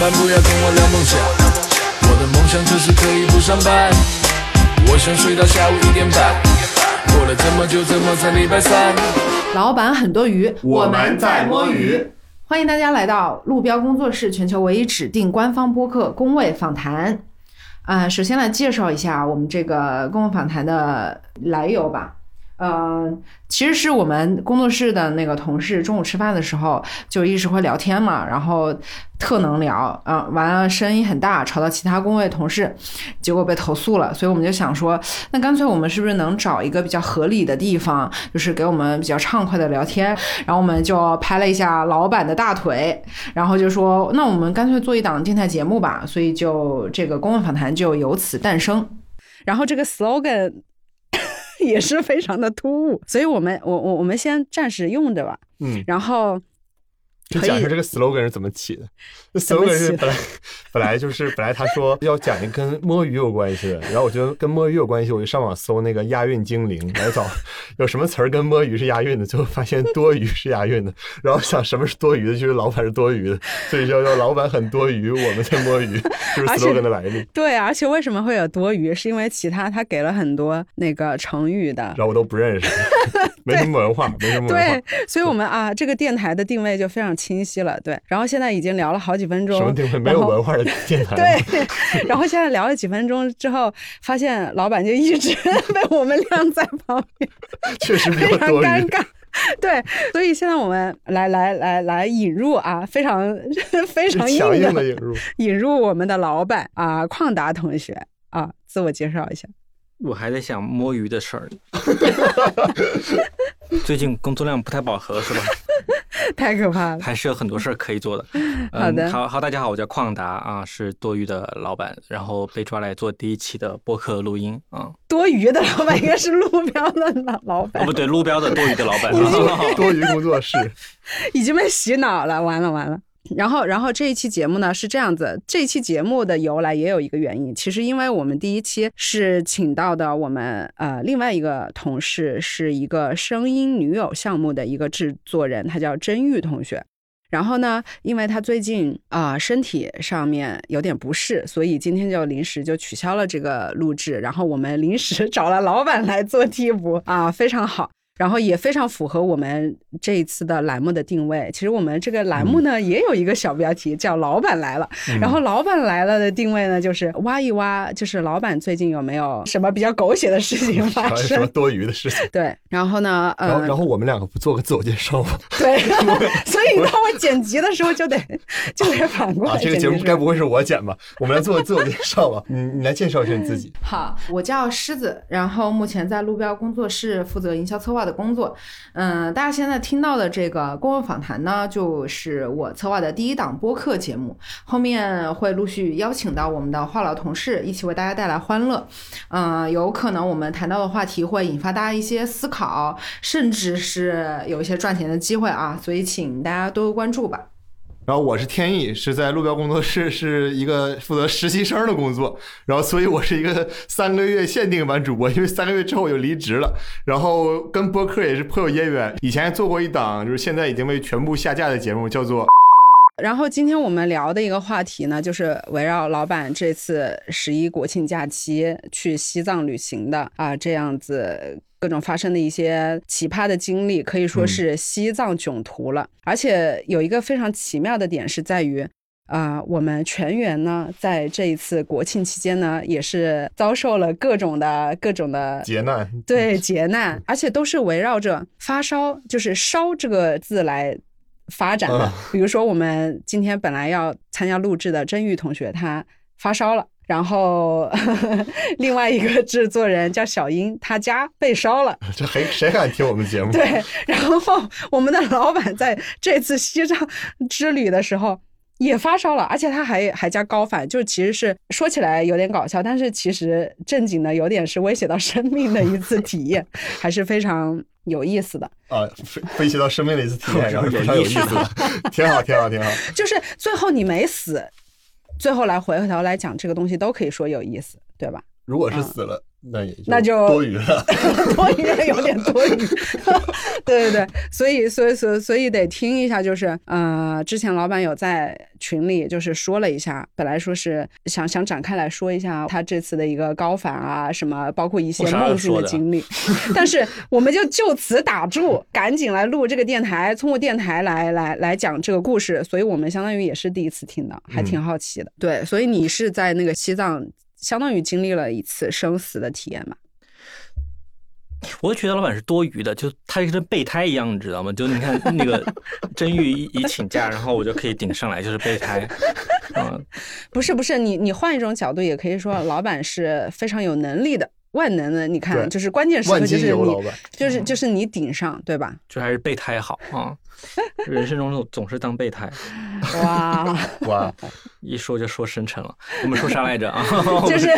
班，不要跟我聊梦想。我的梦想就是可以不上班，我想睡到下午一点半。过了这么久，怎么才礼拜三？老板很多余，我们在摸鱼。欢迎大家来到路标工作室全球唯一指定官方播客工位访谈。啊、首先来介绍一下我们这个工位访谈的来由吧。呃，其实是我们工作室的那个同事中午吃饭的时候就一直会聊天嘛，然后特能聊，啊、完了声音很大，吵到其他工位同事，结果被投诉了，所以我们就想说，那干脆我们是不是能找一个比较合理的地方，就是给我们比较畅快的聊天，然后我们就拍了一下老板的大腿，然后就说，那我们干脆做一档电台节目吧，所以就这个公问访谈就由此诞生。然后这个 slogan 也是非常的突兀，所以我们我我我们先暂时用着吧，嗯，然后就讲一下这个 slogan 是怎么起的。这 slogan 是本来本来就是本来他说要讲一个跟摸鱼有关系的，然后我觉得跟摸鱼有关系，我就上网搜那个押韵精灵来找有什么词儿跟摸鱼是押韵的，最后发现多余是押韵的，然后想什么是多余的，就是老板是多余的，所以叫叫老板很多余，我们在摸鱼，就是 slogan 的来历。对，而且为什么会有多余？是因为其他他给了很多那个成语的然，后我都不认识，没什么文化，没什么文化对，，所以我们啊，这个电台的定位就非常清晰了。对，然后现在已经聊了好几分钟，什么定位没有文化的电台。对，然后现在聊了几分钟之后，发现老板就一直 被我们晾在旁边，确实比非常。尴尬。对，所以现在我们来来来来引入啊，非常非常强硬的引入，引入我们的老板啊，旷达同学啊，自我介绍一下。我还在想摸鱼的事儿。最近工作量不太饱和是吧？太可怕了。还是有很多事儿可以做的。好 的嗯、好好，大家好，我叫旷达啊，是多余的老板，然后被抓来做第一期的播客录音啊。多余的老板应该是路标的老老板哦，不对，路标的多余的老板。多余工作室。已经被洗脑了，完了完了。然后，然后这一期节目呢是这样子，这一期节目的由来也有一个原因，其实因为我们第一期是请到的我们呃另外一个同事，是一个声音女友项目的一个制作人，他叫甄玉同学。然后呢，因为他最近啊、身体上面有点不适，所以今天就临时就取消了这个录制。然后我们临时 找了老板来做替补啊，非常好。然后也非常符合我们这一次的栏目的定位。其实我们这个栏目呢，也有一个小标题叫“老板来了”。然后“老板来了”的定位呢，就是挖一挖，就是老板最近有没有什么比较狗血的事情 发生什么？多余的事情？对，然后呢，然后，呃然，后我们两个不做个自我介绍吗？对，所以当我剪辑的时候就得就得反过来啊，这个节目该不会是我剪吧？我们来做个自我介绍吧。你你来介绍一下你自己。好，我叫狮子，然后目前在路标工作室负责营销策划的工作。嗯，大家现在听到的这个公共访谈呢，就是我策划的第一档播客节目，后面会陆续邀请到我们的话痨同事一起为大家带来欢乐。嗯，有可能我们谈到的话题会引发大家一些思考，甚至是有一些赚钱的机会啊，所以请大家多多关注吧。然后我是天意，是在路标工作室 是一个负责实习生的工作，然后所以我是一个三个月限定版主播，因为三个月之后我就离职了，然后跟播客也是颇有渊源，以前做过一档就是现在已经被全部下架的节目，叫做然后今天我们聊的一个话题呢，就是围绕老板这次十一国庆假期去西藏旅行的啊，这样子各种发生的一些奇葩的经历，可以说是西藏囧途了。而且有一个非常奇妙的点是在于。啊、我们全员呢，在这一次国庆期间呢，也是遭受了各种的各种的劫难。对 劫难，而且都是围绕着发烧，就是“烧”这个字来发展的啊。比如说，我们今天本来要参加录制的甄玉同学，他发烧了。然后，另外一个制作人叫小英，他家被烧了。这谁谁敢听我们节目？对，然后我们的老板在这次西藏之旅的时候也发烧了，而且他还还加高反，就其实是说起来有点搞笑，但是其实正经的有点是威胁到生命的一次体验，还是非常有意思的。啊，飞飞袭到生命的一次体验，然后有非常有意思意思的，挺好，挺好，挺好。就是最后你没死，最后来回过头来讲这个东西都可以说有意思，对吧？如果是死了，那也那就多余了。多余了，有点多余。对对对，所以所以所以所以得听一下，就是呃，之前老板有在群里就是说了一下，本来说是想想展开来说一下他这次的一个高反啊，什么包括一些梦境的的经历，但是我们就就此打住，赶紧来录这个电台，通过电台来来来讲这个故事，所以我们相当于也是第一次听到，还挺好奇的。对，所以你是在那个西藏。相当于经历了一次生死的体验吧？我觉得老板是多余的，就他就跟备胎一样，你知道吗？就你看 那个真玉一一请假，然后我就可以顶上来，就是备胎。嗯，不是不是，你你换一种角度也可以说，老板是非常有能力的，万能的。你看，就是关键时刻就是你就是就是你顶上，对吧？就还是备胎好啊。人生中总总是当备胎，哇，哇，一说就说深沉了。我们说啥来着啊？就是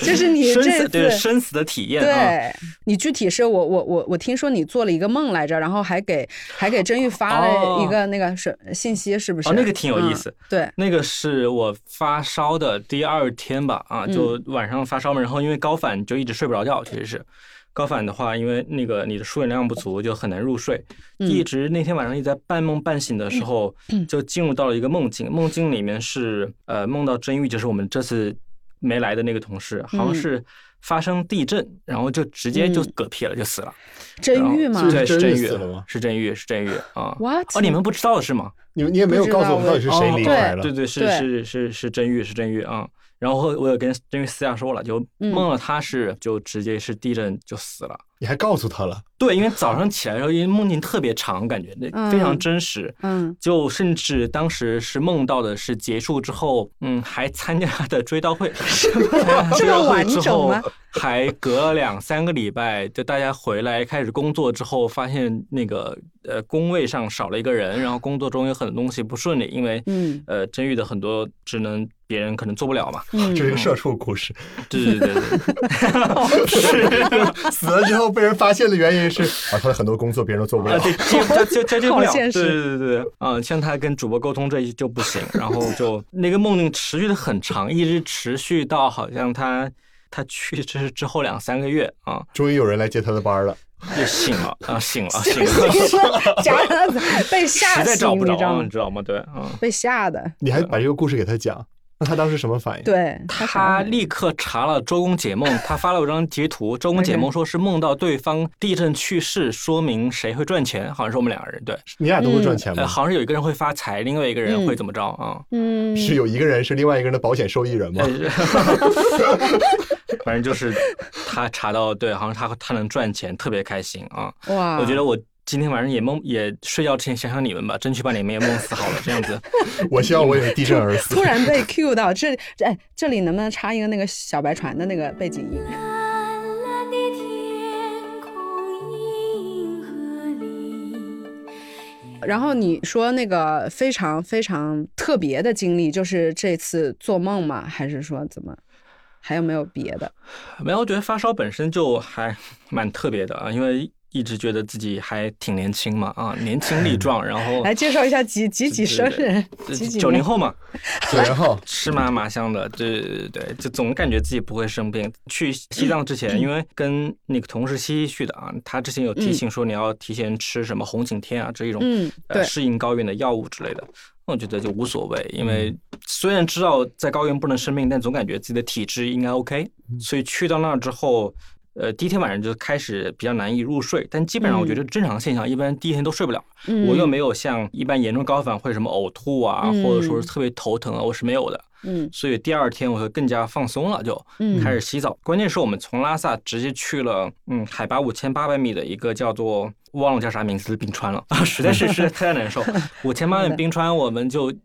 就是你生这死对次。生死的体验啊。对你具体是我我我我听说你做了一个梦来着，然后还给还给真玉发了一个那个是信息，是不是？哦，那个挺有意嗯思。对，那个是我发烧的第二天吧，啊，嗯就晚上发烧嘛，然后因为高反就一直睡不着觉，其实是。高反的话，因为那个你的输液量不足，就很难入睡。嗯一直那天晚上一直在半梦半醒的时候，就进入到了一个梦境。梦境里面是呃梦到真玉，就是我们这次没来的那个同事，好像嗯是发生地震，然后就直接就嗯嗝屁了，就死了。真玉吗？对，真是真玉玉死了吗是真玉，是真玉啊。What？哦，你们不知道是吗？你你也没有告诉我们到底是谁离开了。对对，是是是是真玉，是真玉啊。然后我有跟真玉私下说了，就嗯梦了他是就直接是地震就死了。你还告诉他了，对，因为早上起来的时候，因为梦境特别长，感觉那非常嗯真实。嗯，就甚至当时是梦到的是结束之后，嗯，还参加的追悼会，这么完之后整吗还隔了两三个礼拜，就大家回来开始工作之后，发现那个呃工位上少了一个人，然后工作中有很多东西不顺利，因为嗯呃真玉的很多职能别人可能做不了嘛。嗯这是一个社畜故事。对对对 对，死了之后被人发现的原因是啊，他的很多工作别人都做不啊，了。对，接就就接接不了，对对对对，啊，像他跟主播沟通这一就不行，然后就 那个梦境持续的很长，一直持续到好像他他去世之后两三个月啊，终于有人来接他的班了。就醒了啊，醒了，醒了，假的被吓实在找，不着啊，你知道吗你？知道吗？对，嗯。被吓的，你还把这个故事给他讲，那他当时什么反应？对他啥立刻查了周公解梦，他发了一张截图。周公解梦说是梦到对方地震去世，说明谁会赚钱，好像是我们两个人。对，你俩都会赚钱呃，吗？好像是有一个人会发财，另外一个人会怎么着啊？嗯，是有一个人是另外一个人的保险受益人吗？反正就是他查到对，好像他他能赚钱，特别开心啊！哇，我觉得我今天晚上也梦也睡觉之前想想你们吧，争取把你们也梦死好了，这样子。我希望我也是地震而死突。然被 Q 到这里，哎，这里能不能插一个那个小白船的那个背景音？蓝蓝的天空，银河里。然后你说那个非常非常特别的经历，就是这次做梦吗？还是说怎么？还有没有别的？没有，我觉得发烧本身就还蛮特别的啊，因为一直觉得自己还挺年轻嘛啊，年轻力壮，然后 来介绍一下几几几生人，呃几几九零后嘛，九零后，吃嘛嘛香的，对对对对，就总感觉自己不会生病。去西藏之前，因为跟那个同事西西去的啊，他之前有提醒说你要提前吃什么红景天啊这一种嗯，对，呃适应高原的药物之类的。我觉得就无所谓，因为虽然知道在高原不能生病，但总感觉自己的体质应该 OK。所以去到那儿之后，呃，第一天晚上就开始比较难以入睡，但基本上我觉得正常现象，一般第一天都睡不了。嗯我又没有像一般严重高反会什么呕吐啊，嗯或者说是特别头疼啊，我是没有的。嗯所以第二天我会更加放松了，就嗯开始洗澡。关键是我们从拉萨直接去了，嗯，海拔五千八百米的一个叫做忘了叫啥名字的冰川了啊，实在是实在太难受。五千八百米冰川，我们就嗯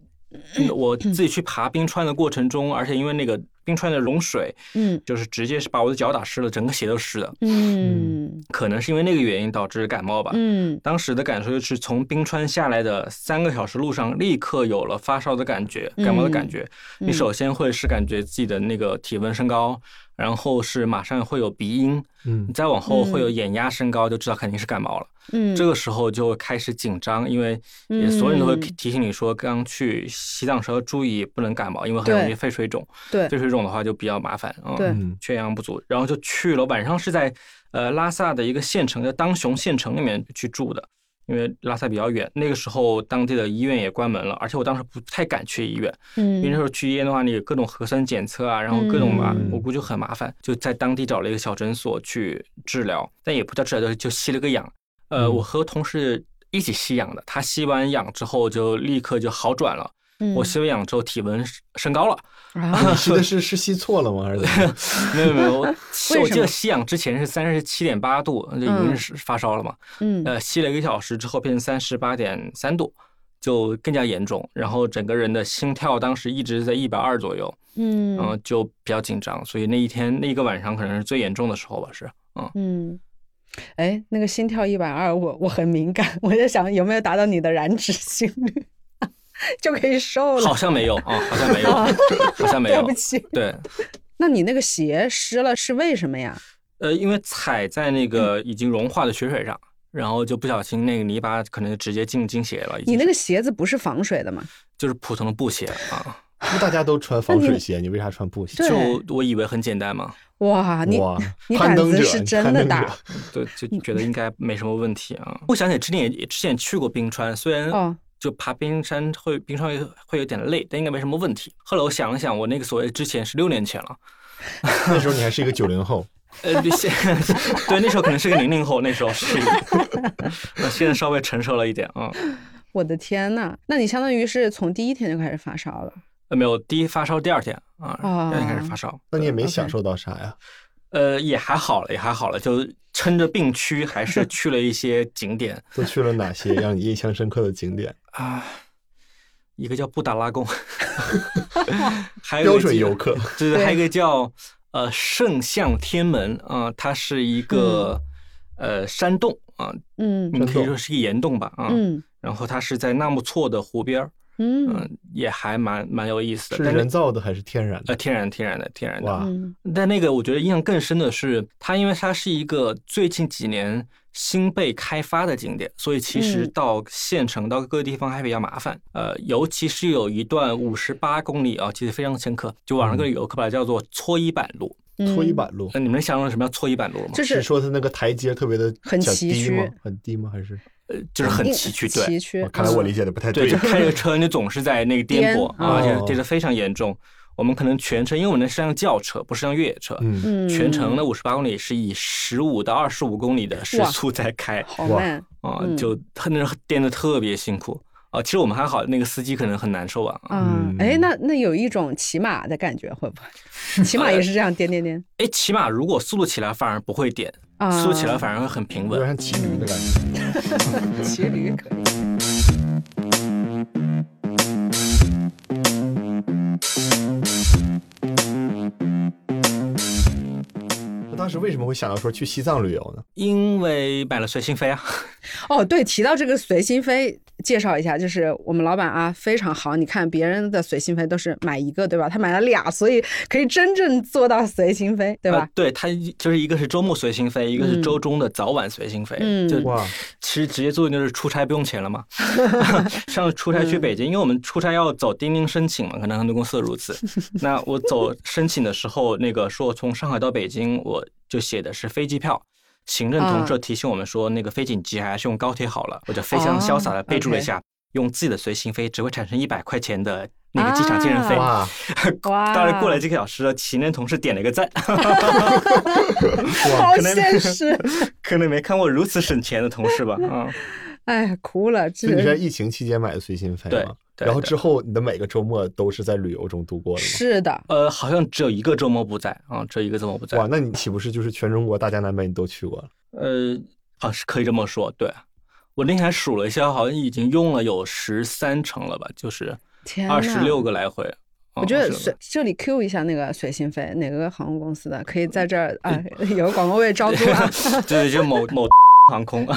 我自己去 爬冰川的过程中，而且因为那个冰川的融水，嗯就是直接是把我的脚打湿了，整个鞋都湿的。嗯可能是因为那个原因导致感冒吧。嗯当时的感受就是从冰川下来的三个小时路上，立刻有了发烧的感觉、感冒的感觉。嗯你首先会是感觉自己的那个体温升高，然后是马上会有鼻音，嗯再往后会有眼压升高，就知道肯定是感冒了。嗯，这个时候就开始紧张，因为也所有人都会嗯提醒你说，刚去西藏时候注意不能感冒，因为很容易肺水肿。对肺水肿的话就比较麻烦啊。对嗯缺氧不足，然后就去了。晚上是在呃拉萨的一个县城，叫当雄县城里面去住的，因为拉萨比较远。那个时候当地的医院也关门了，而且我当时不太敢去医院，因为那时嗯候去医院的话，你有各种核酸检测啊，然后各种嘛，嗯我估计很麻烦。就在当地找了一个小诊所去治疗，但也不叫治疗，就就吸了个氧。呃，嗯我和同事一起吸氧的，他吸完氧之后就立刻就好转了。嗯我吸完氧之后体温升高了。啊 你吸的是是吸错了吗？还是？没有没有，我 记得吸氧之前是三十七点八度，就已经是发烧了嘛。嗯呃，吸了一个小时之后变成三十八点三度，就更加严重。然后整个人的心跳当时一直在一百二左右，嗯嗯、就比较紧张。所以那一天那一个晚上可能是最严重的时候吧，是。嗯，嗯，哎，那个心跳一百二，我我很敏感，我在想有没有达到你的燃脂心率，就可以瘦了。好像没有啊、好像没有，好像没有对不。起，对，那你那个鞋湿了是为什么呀？呃，因为踩在那个已经融化的雪水上，然后就不小心那个泥巴可能就直接进进鞋了。你那个鞋子不是防水的吗？就是普通的布鞋啊，那大家都穿防水鞋，你为啥穿布鞋？就我以为很简单嘛，哇，你哇，你胆攀登者子是真的大对，就觉得应该没什么问题啊。我想起之前也之前去过冰川，虽然哦就爬冰山会冰川会会有点累，但应该没什么问题。后来我想了想，我那个所谓之前是六年前了，那时候你还是一个九零后，呃，对现对那时候可能是个零零后，那时候是，那现在稍微成熟了一点啊。我的天呐，那你相当于是从第一天就开始发烧了。呃，没有，第一发烧，第二天啊，第二天开始发烧，那你也没享受到啥呀？呃，也还好了，也还好了，就撑着病区，还是 去了一些景点都去了哪些让你印象深刻的景点？啊。一个叫布达拉宫，还有标一个准游客，对对，还有一个叫呃圣象天门啊、它是一个、呃山洞啊、嗯你可以说是一个岩洞吧啊。嗯然后它是在纳木错的湖边儿，嗯、嗯也还蛮蛮有意思的。是人造的还是天然的？呃天然天然的天然的。但那个我觉得印象更深的是，它因为它是一个最近几年新被开发的景点，所以其实嗯到县城到各个地方还比较麻烦。呃，尤其是有一段五十八公里啊，其实非常深刻，就网上各个游客把它叫做搓衣板路。嗯搓衣板路那你们能想象什么叫搓衣板路吗？就是是说它那个台阶特别的很崎岖低吗？很低吗？还是？呃，就是很崎岖，对崎岖哦。看来我嗯理解的不太对，就对。开着车你总是在那个颠簸啊，而且哦跌得非常严重。我们可能全程，因为我们那是辆轿车，不是辆越野车，全程的五十八公里是以十五到二十五公里的时速在开哇好慢。啊，嗯就他那颠的特别辛苦啊。其实我们还好，那个司机可能很难受啊。啊啊嗯，哎，那那有一种骑马的感觉，会不会？骑马也是这样颠颠颠 哎，骑马如果速度起来反而不会颠，啊，速度起来反而会很平稳。有点像骑驴的感觉。骑驴可以。那当时为什么会想到说去西藏旅游呢？因为买了随心飞啊，哦，对，提到这个随心飞，介绍一下，就是我们老板啊非常好。你看别人的随心飞都是买一个，对吧？他买了俩，所以可以真正做到随心飞，对吧呃？对，他就是一个是周末随心飞，一个是嗯周中的早晚随心飞。嗯就哇，其实直接作用就是出差不用钱了嘛。上次出差嗯去北京，因为我们出差要走钉钉申请嘛，可能很多公司都如此。那我走申请的时候，那个说从上海到北京，我就写的是飞机票。行政同事提醒我们说，那个飞紧急还是用高铁好了，我就非常潇洒的备注了一下，用自己的随行飞只会产生一百块钱的那个机场接人费。哇，哇，当然过了几个小时了，行政同事点了一个赞，好可能现实，可能没看过如此省钱的同事吧？啊、哎，哭了，这所以你是在疫情期间买的随心飞对吗？对对然后之后你的每个周末都是在旅游中度过的吗？是的，呃，好像只有一个周末不在啊，只有一个周末不在。哇，那你岂不是就是全中国大江南北你都去过了？呃，好是可以这么说，对。我那天还数了一下，好像已经用了有十三程了吧，就是天二十六个来回。我觉得是随这里 Q 一下那个随心飞，哪个航空公司的可以在这儿啊 有个广告位招租啊？对，就某某航空。里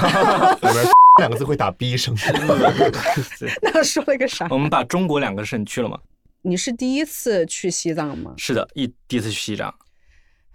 面两个字会打逼声。那说了个啥？我们把中国两个省去了吗？你是第一次去西藏吗？是的，一第一次去西藏，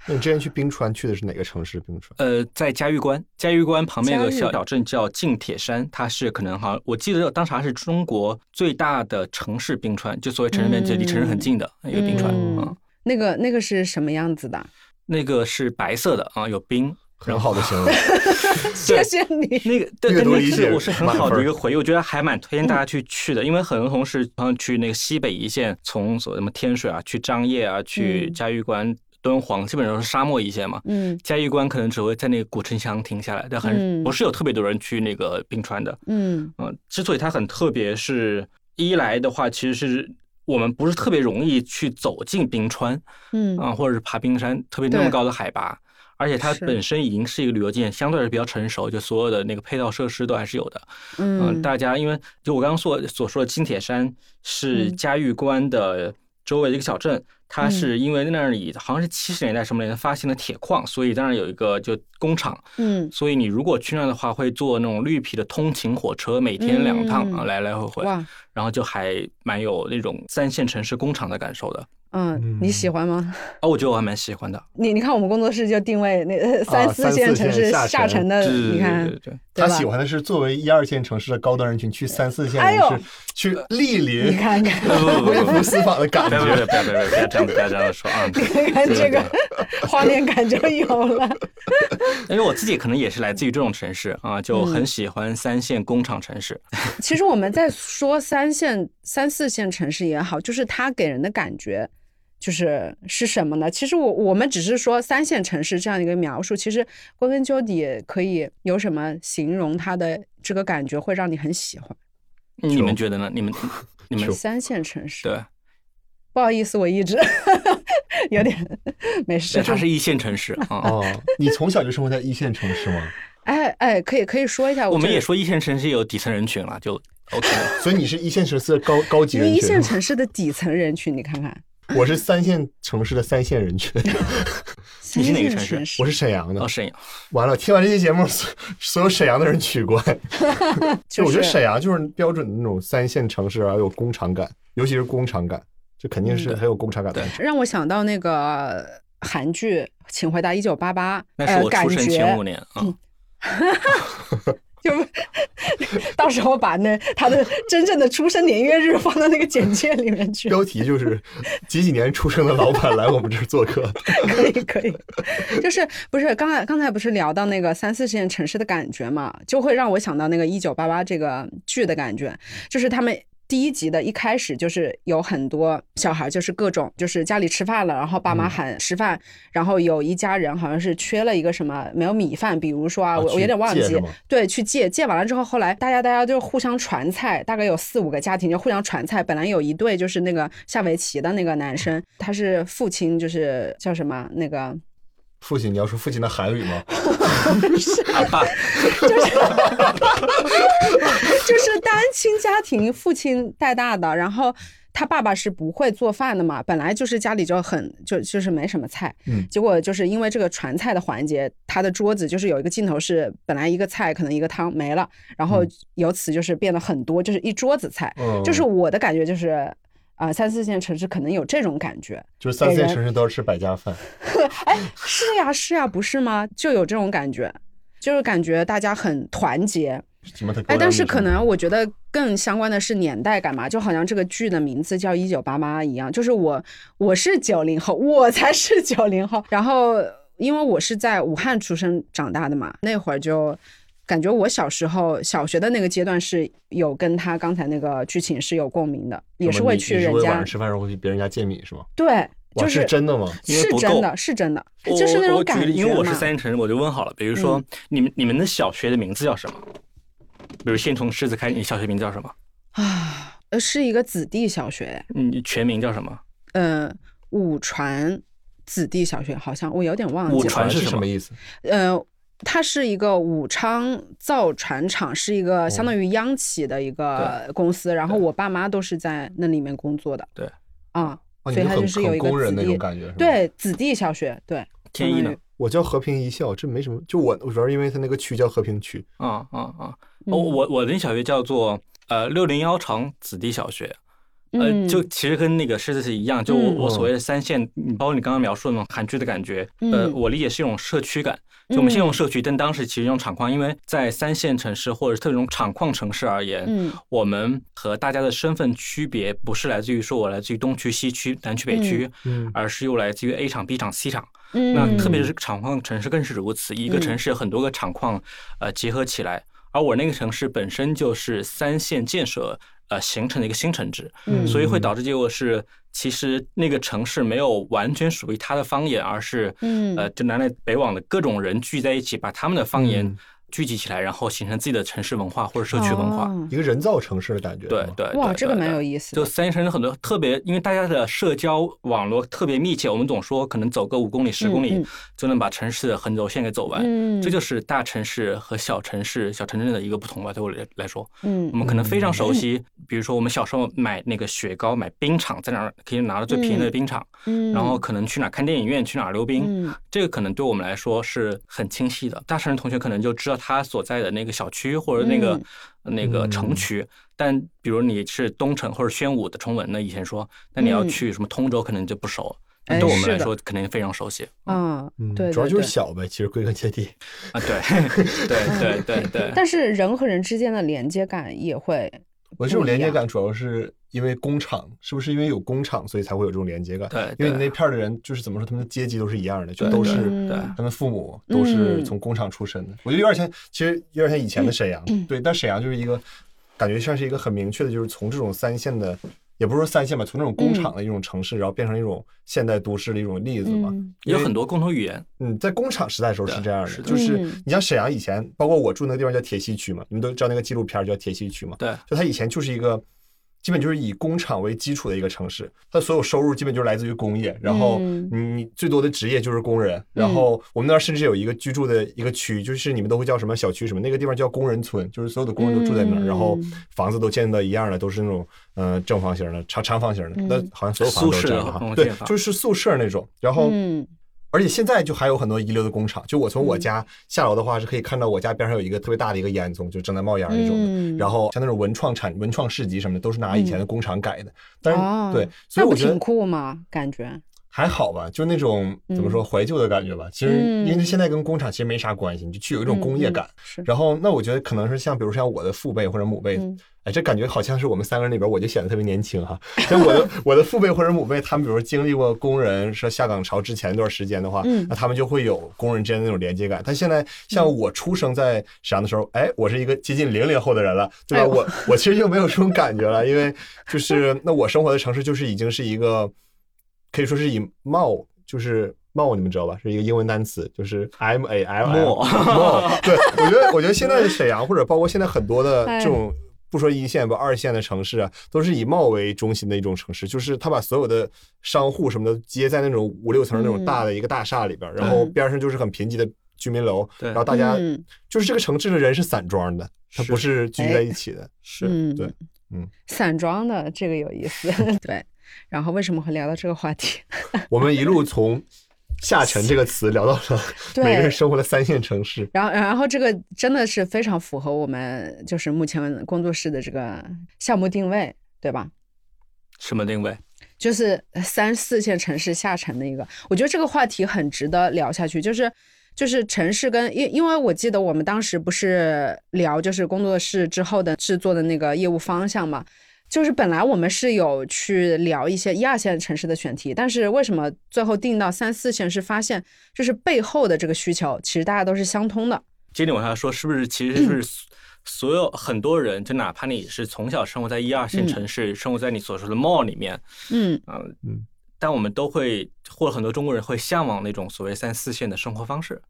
那你之前去冰川去的是哪个城市？冰川？呃，在嘉峪关，嘉峪关旁边有个小小镇叫近铁山，它是可能好像我记得当时还是中国最大的城市冰川，就所谓城市面积离城市很近的一个冰川嗯啊、那个那个是什么样子的？那个是白色的啊，有冰。很好的形容。谢谢你。那个对，阅对那读理解是我是很好的一个回忆，我觉得还蛮推荐大家去去的，因为很多同事好像去那个西北一线，从所什么天水啊，去张掖啊，去嗯嘉峪关、敦煌，基本上是沙漠一线嘛。嗯嘉峪关可能只会在那个古城墙停下来，但很嗯不是有特别多人去那个冰川的。嗯嗯，之所以它很特别，是一来的话，其实是我们不是特别容易去走进冰川嗯啊、或者是爬冰山，特别那么高的海拔。而且它本身已经是一个旅游景点，相对来说比较成熟，就所有的那个配套设施都还是有的。嗯，嗯。大家因为就我刚刚所所说的金铁山是嗯。嘉峪关的周围的一个小镇，它是因为那里好像是七十年代什么年发现了铁矿，所以当然有一个就工厂，嗯。所以你如果去那的话，会坐那种绿皮的通勤火车，每天两趟啊，嗯来来回回，然后就还蛮有那种三线城市工厂的感受的。嗯，你喜欢吗？哦，我觉得我还蛮喜欢的。你你看我们工作室就定位那呃三四线线城市下沉的，你看对对对，他喜欢的是作为一二线城市的高端人群去三四线哎呦城市去莅临你临看看，微服私访的感觉。不要不要不要不要这样不要这样说啊！看看这个画面感就有了。因为我自己可能也是来自于这种城市啊，就嗯很喜欢三线工厂城市。其实我们在说三线、三四线城市也好，就是它给人的感觉。就是是什么呢？其实我我们只是说三线城市这样一个描述，其实归根究底可以有什么形容它的这个感觉会让你很喜欢。你们觉得呢？你们 你们三线城市，对，不好意思，我一直 有点没事但。它是一线城市啊。哦，你从小就生活在一线城市吗？哎哎，可以可以说一下，我们也说一线城市有底层人群了，就 OK 了。所以你是一线城市的高高级人群。一线城市的底层人群，你看看，我是三线城市的三线人群，你是哪个城市市我是沈阳的哦，。沈阳，完了，听完这期节目，所所有沈阳的人取关。就我觉得沈阳就是标准的那种三线城市，然后有工厂感，尤其是工厂感，这肯定是嗯很有工厂感的。让我想到那个韩剧《请回答一九八八》，那是我出生前五年啊。就到时候把那他的真正的出生年月日放到那个简介里面去，标题就是几几年出生的老板来我们这儿做客。可以可以，就是不是刚才刚才不是聊到那个三四线城市的感觉嘛，就会让我想到那个一九八八这个剧的感觉，就是他们。第一集的一开始就是有很多小孩，就是各种就是家里吃饭了，然后爸妈嗯喊吃饭，然后有一家人好像是缺了一个什么没有米饭，比如说啊，啊我我有点忘记对，去借借完了之后，后来大家大家就互相传菜，大概有四五个家庭就互相传菜。本来有一对就是那个下围棋的那个男生，他是父亲，就是叫什么那个父亲，你要说父亲的韩语吗？阿爸，就是单亲家庭，父亲带大的，然后他爸爸是不会做饭的嘛，本来就是家里就很就就是没什么菜，嗯。结果就是因为这个传菜的环节，他的桌子就是有一个镜头是本来一个菜可能一个汤没了，然后由此就是变得很多，就是一桌子菜，嗯，就是我的感觉就是。啊、三四线城市可能有这种感觉，就是三四线城市都是吃百家饭。哎是呀是呀，不是吗？就有这种感觉，就是感觉大家很团结，哎，但是可能我觉得更相关的是年代感嘛，就好像这个剧的名字叫《一九八八》一样，就是我我是九零后，我才是九零后，然后因为我是在武汉出生长大的嘛，那会儿就。感觉我小时候小学的那个阶段是有跟他刚才那个剧情是有共鸣的，也是会去人家晚上吃饭时候会去别人家借米是吗？对，就是真的吗？是真的，是真的，我就是那种感觉因为我是嘛三线城市，我就问好了，比如说嗯你们你们的小学的名字叫什么？比如先从狮子开始，你小学名字叫什么？啊，呃是一个子弟小学，你全名叫什么？呃，武传子弟小学，好像我有点忘记了。武传是什么意思？呃，它是一个武昌造船厂，是一个相当于央企的一个公司，然后我爸妈都是在那里面工作的。对，啊，哦，所以它就是有一个工人子弟那种感觉，对，子弟小学，对，天一呢相当于？我叫和平一校，这没什么。就我，我主要是因为他那个区叫和平区，啊啊啊！我我那小学叫做呃六零幺厂子弟小学，呃，嗯。就其实跟那个狮子是一样，就我嗯。我所谓的三线，你包括你刚刚描述的那种韩剧的感觉，呃，嗯。我理解是一种社区感。就我们先用社区，但当时其实用厂矿，因为在三线城市或者特种厂矿城市而言，嗯。我们和大家的身份区别不是来自于说我来自于东区、西区、南区、北区，嗯。而是又来自于 A 厂、B 厂、C 厂。嗯，那特别是厂矿城市更是如此，一个城市有很多个厂矿呃结合起来，而我那个城市本身就是三线建设呃形成的一个新城址，嗯。所以会导致结果是，其实那个城市没有完全属于它的方言，而是嗯。呃就南来北往的各种人聚在一起，把他们的方言嗯聚集起来，然后形成自己的城市文化或者社区文化。哦一个人造城市的感觉。对对，哇，对这个蛮有意思。就三线城市很多特别，因为大家的社交网络特别密切，我们总说可能走个五公里、十公里嗯就能把城市的横轴线给走完。嗯这就是大城市和小城市、小城镇的一个不同吧。对我来来说，嗯我们可能非常熟悉，比如说我们小时候买那个雪糕、买冰场，在哪儿可以拿到最便宜的冰场，嗯，然后可能去哪儿看电影院、去哪儿溜冰，嗯这个可能对我们来说是很清晰的。大城市同学可能就知道他所在的那个小区或者那个、那个城区，但比如你是东城或者宣武的崇文呢，以前说，那你要嗯去什么通州，可能就不熟。哎对我们来说，肯定非常熟悉嗯嗯，对，主要就是小呗，其实归根结底。啊！对，对对对对。但是人和人之间的连接感也会，我这种连接感主要是因为工厂，是不是因为有工厂，所以才会有这种连接感？对因为你那片儿的人就是怎么说，他们的阶级都是一样的，就都是对他们父母都是从工厂出身的。我觉得有点像，其实有点像以前的沈阳，对，但沈阳就是一个感觉像是一个很明确的，就是从这种三线的，也不是说三线吧，从那种工厂的一种城市，然后变成一种现代都市的一种例子嘛。嗯有很多共同语言，嗯，在工厂时代的时候是这样的，是的就是嗯你像沈阳以前，包括我住那个地方叫铁西区嘛，你们都知道那个纪录片叫铁西区嘛，对就它以前就是一个。基本就是以工厂为基础的一个城市，它所有收入基本就是来自于工业，然后嗯。你你最多的职业就是工人，然后我们那儿甚至有一个居住的一个区，就是你们都会叫什么小区什么，那个地方叫工人村，就是所有的工人都住在那儿，嗯。然后房子都建的一样的，都是那种嗯、呃正方形的、长长方形的，嗯。那好像所有房子都是这样的哈，对就是宿舍那种，然后。嗯而且现在就还有很多遗留的工厂，就我从我家下楼的话，是可以看到我家边上有一个特别大的一个烟囱，就正在冒烟那种的。嗯然后像那种文创产、文创市集什么的，都是拿以前的工厂改的。但是、哦对，所以那不挺我觉得酷嘛？感觉，还好吧，就那种怎么说怀旧的感觉吧。其实嗯因为现在跟工厂其实没啥关系，你就具有一种工业感。然后，那我觉得可能是像，比如像我的父辈或者母辈，嗯哎，这感觉好像是我们三个人里边，我就显得特别年轻哈。像我的我的父辈或者母辈，他们比如说经历过工人说下岗潮之前一段时间的话，嗯那他们就会有工人之间的那种连接感。但现在像我出生在沈阳的时候，哎，我是一个接近零零后的人了，对吧？哎我 我其实就没有这种感觉了，因为就是那我生活的城市就是已经是一个可以说是以贸就是。贸你们知道吧？是一个英文单词，就是 M A L L。贸对，我觉得，我觉得现在的沈阳或者包括现在很多的 哎这种不说一线吧，二线的城市啊，都是以茂为中心的一种城市，就是他把所有的商户什么的接在那种五六层那种大的一个大厦里边，然后边上就是很贫瘠的居民楼，对然后大家嗯就是这个城市的人是散装的，它不是聚在一起的，是嗯对。散装的这个有意思，对。然后为什么会聊到这个话题？我们一路从下沉这个词聊到了 每个人生活的三线城市，然后，然后这个真的是非常符合我们就是目前工作室的这个项目定位，对吧？什么定位？就是三四线城市下沉的一个，我觉得这个话题很值得聊下去。就是就是城市跟因因为我记得我们当时不是聊就是工作室之后的制作的那个业务方向嘛，就是本来我们是有去聊一些一二线城市的选题，但是为什么最后定到三四线是发现就是背后的这个需求其实大家都是相通的。接着往下说，是不是其实是所有很多人，就哪怕你是从小生活在一二线城市，生活在你所说的 mall 里面，嗯嗯嗯，但我们都会，或者很多中国人会向往那种所谓三四线的生活方式。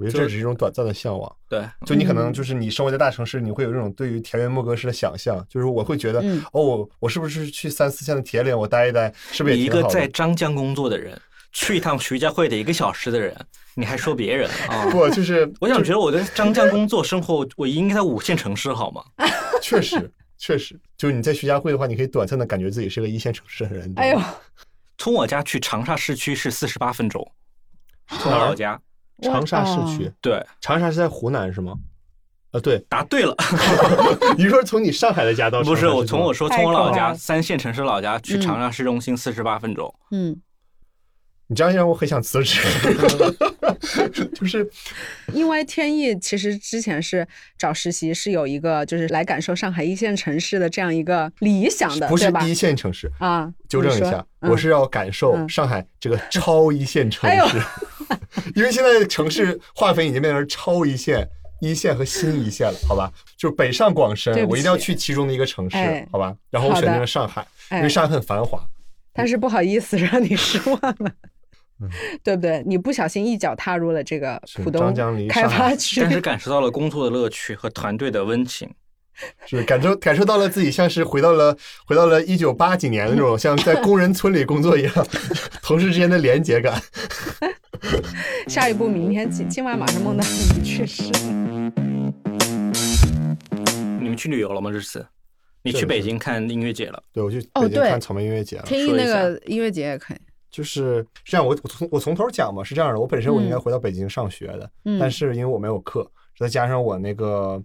我觉得这只是一种短暂的向往。对，就你可能就是你生活在大城市，你会有这种对于田园牧歌式的想象，就是我会觉得，嗯哦，我是不是去三四线的铁岭我待一待，是不是你一个也挺好的？在张江工作的人，去一趟徐家汇得一个小时的人，你还说别人啊？不，就是我想觉得我在张江工作生活，我应该在五线城市好吗？确实确实，就是你在徐家汇的话，你可以短暂的感觉自己是个一线城市的人。哎呦，从我家去长沙市区是四十八分钟，从我老家。长沙市区，哦。对，长沙是在湖南是吗？啊，对，答对了，你说从你上海的家到不是我从我说从我老家三线城市老家去嗯。长沙市中心四十八分钟，嗯，你这样让我很想辞职，就是因为天意其实之前是找实习是有一个就是来感受上海一线城市的这样一个理想的？不是一线城市。啊，纠正一下，嗯我是要感受嗯上海这个超一线城市，因为现在城市划分已经变成超一线、一线和新一线了，好吧？就是北上广深我一定要去其中的一个城市哎，好吧？然后我选择了上海，因哎为上海很繁华。但是不好意思让你失望了。嗯对不对？你不小心一脚踏入了这个浦东开发区，但是感受到了工作的乐趣和团队的温情。是感受感受到了自己像是回到了回到了一九八几年的那种像在工人村里工作一样，同事之间的连结感。下一步明天今今晚马上梦到你去世。你们去旅游了吗？这次你去北京看音乐节了？对，我去哦对北京看草莓音乐节了。天意那个音乐节也可以，就是这样，我我从我从头讲嘛，是这样的，我本身我应该嗯。回到北京上学的，嗯。但是因为我没有课，再加上我那个，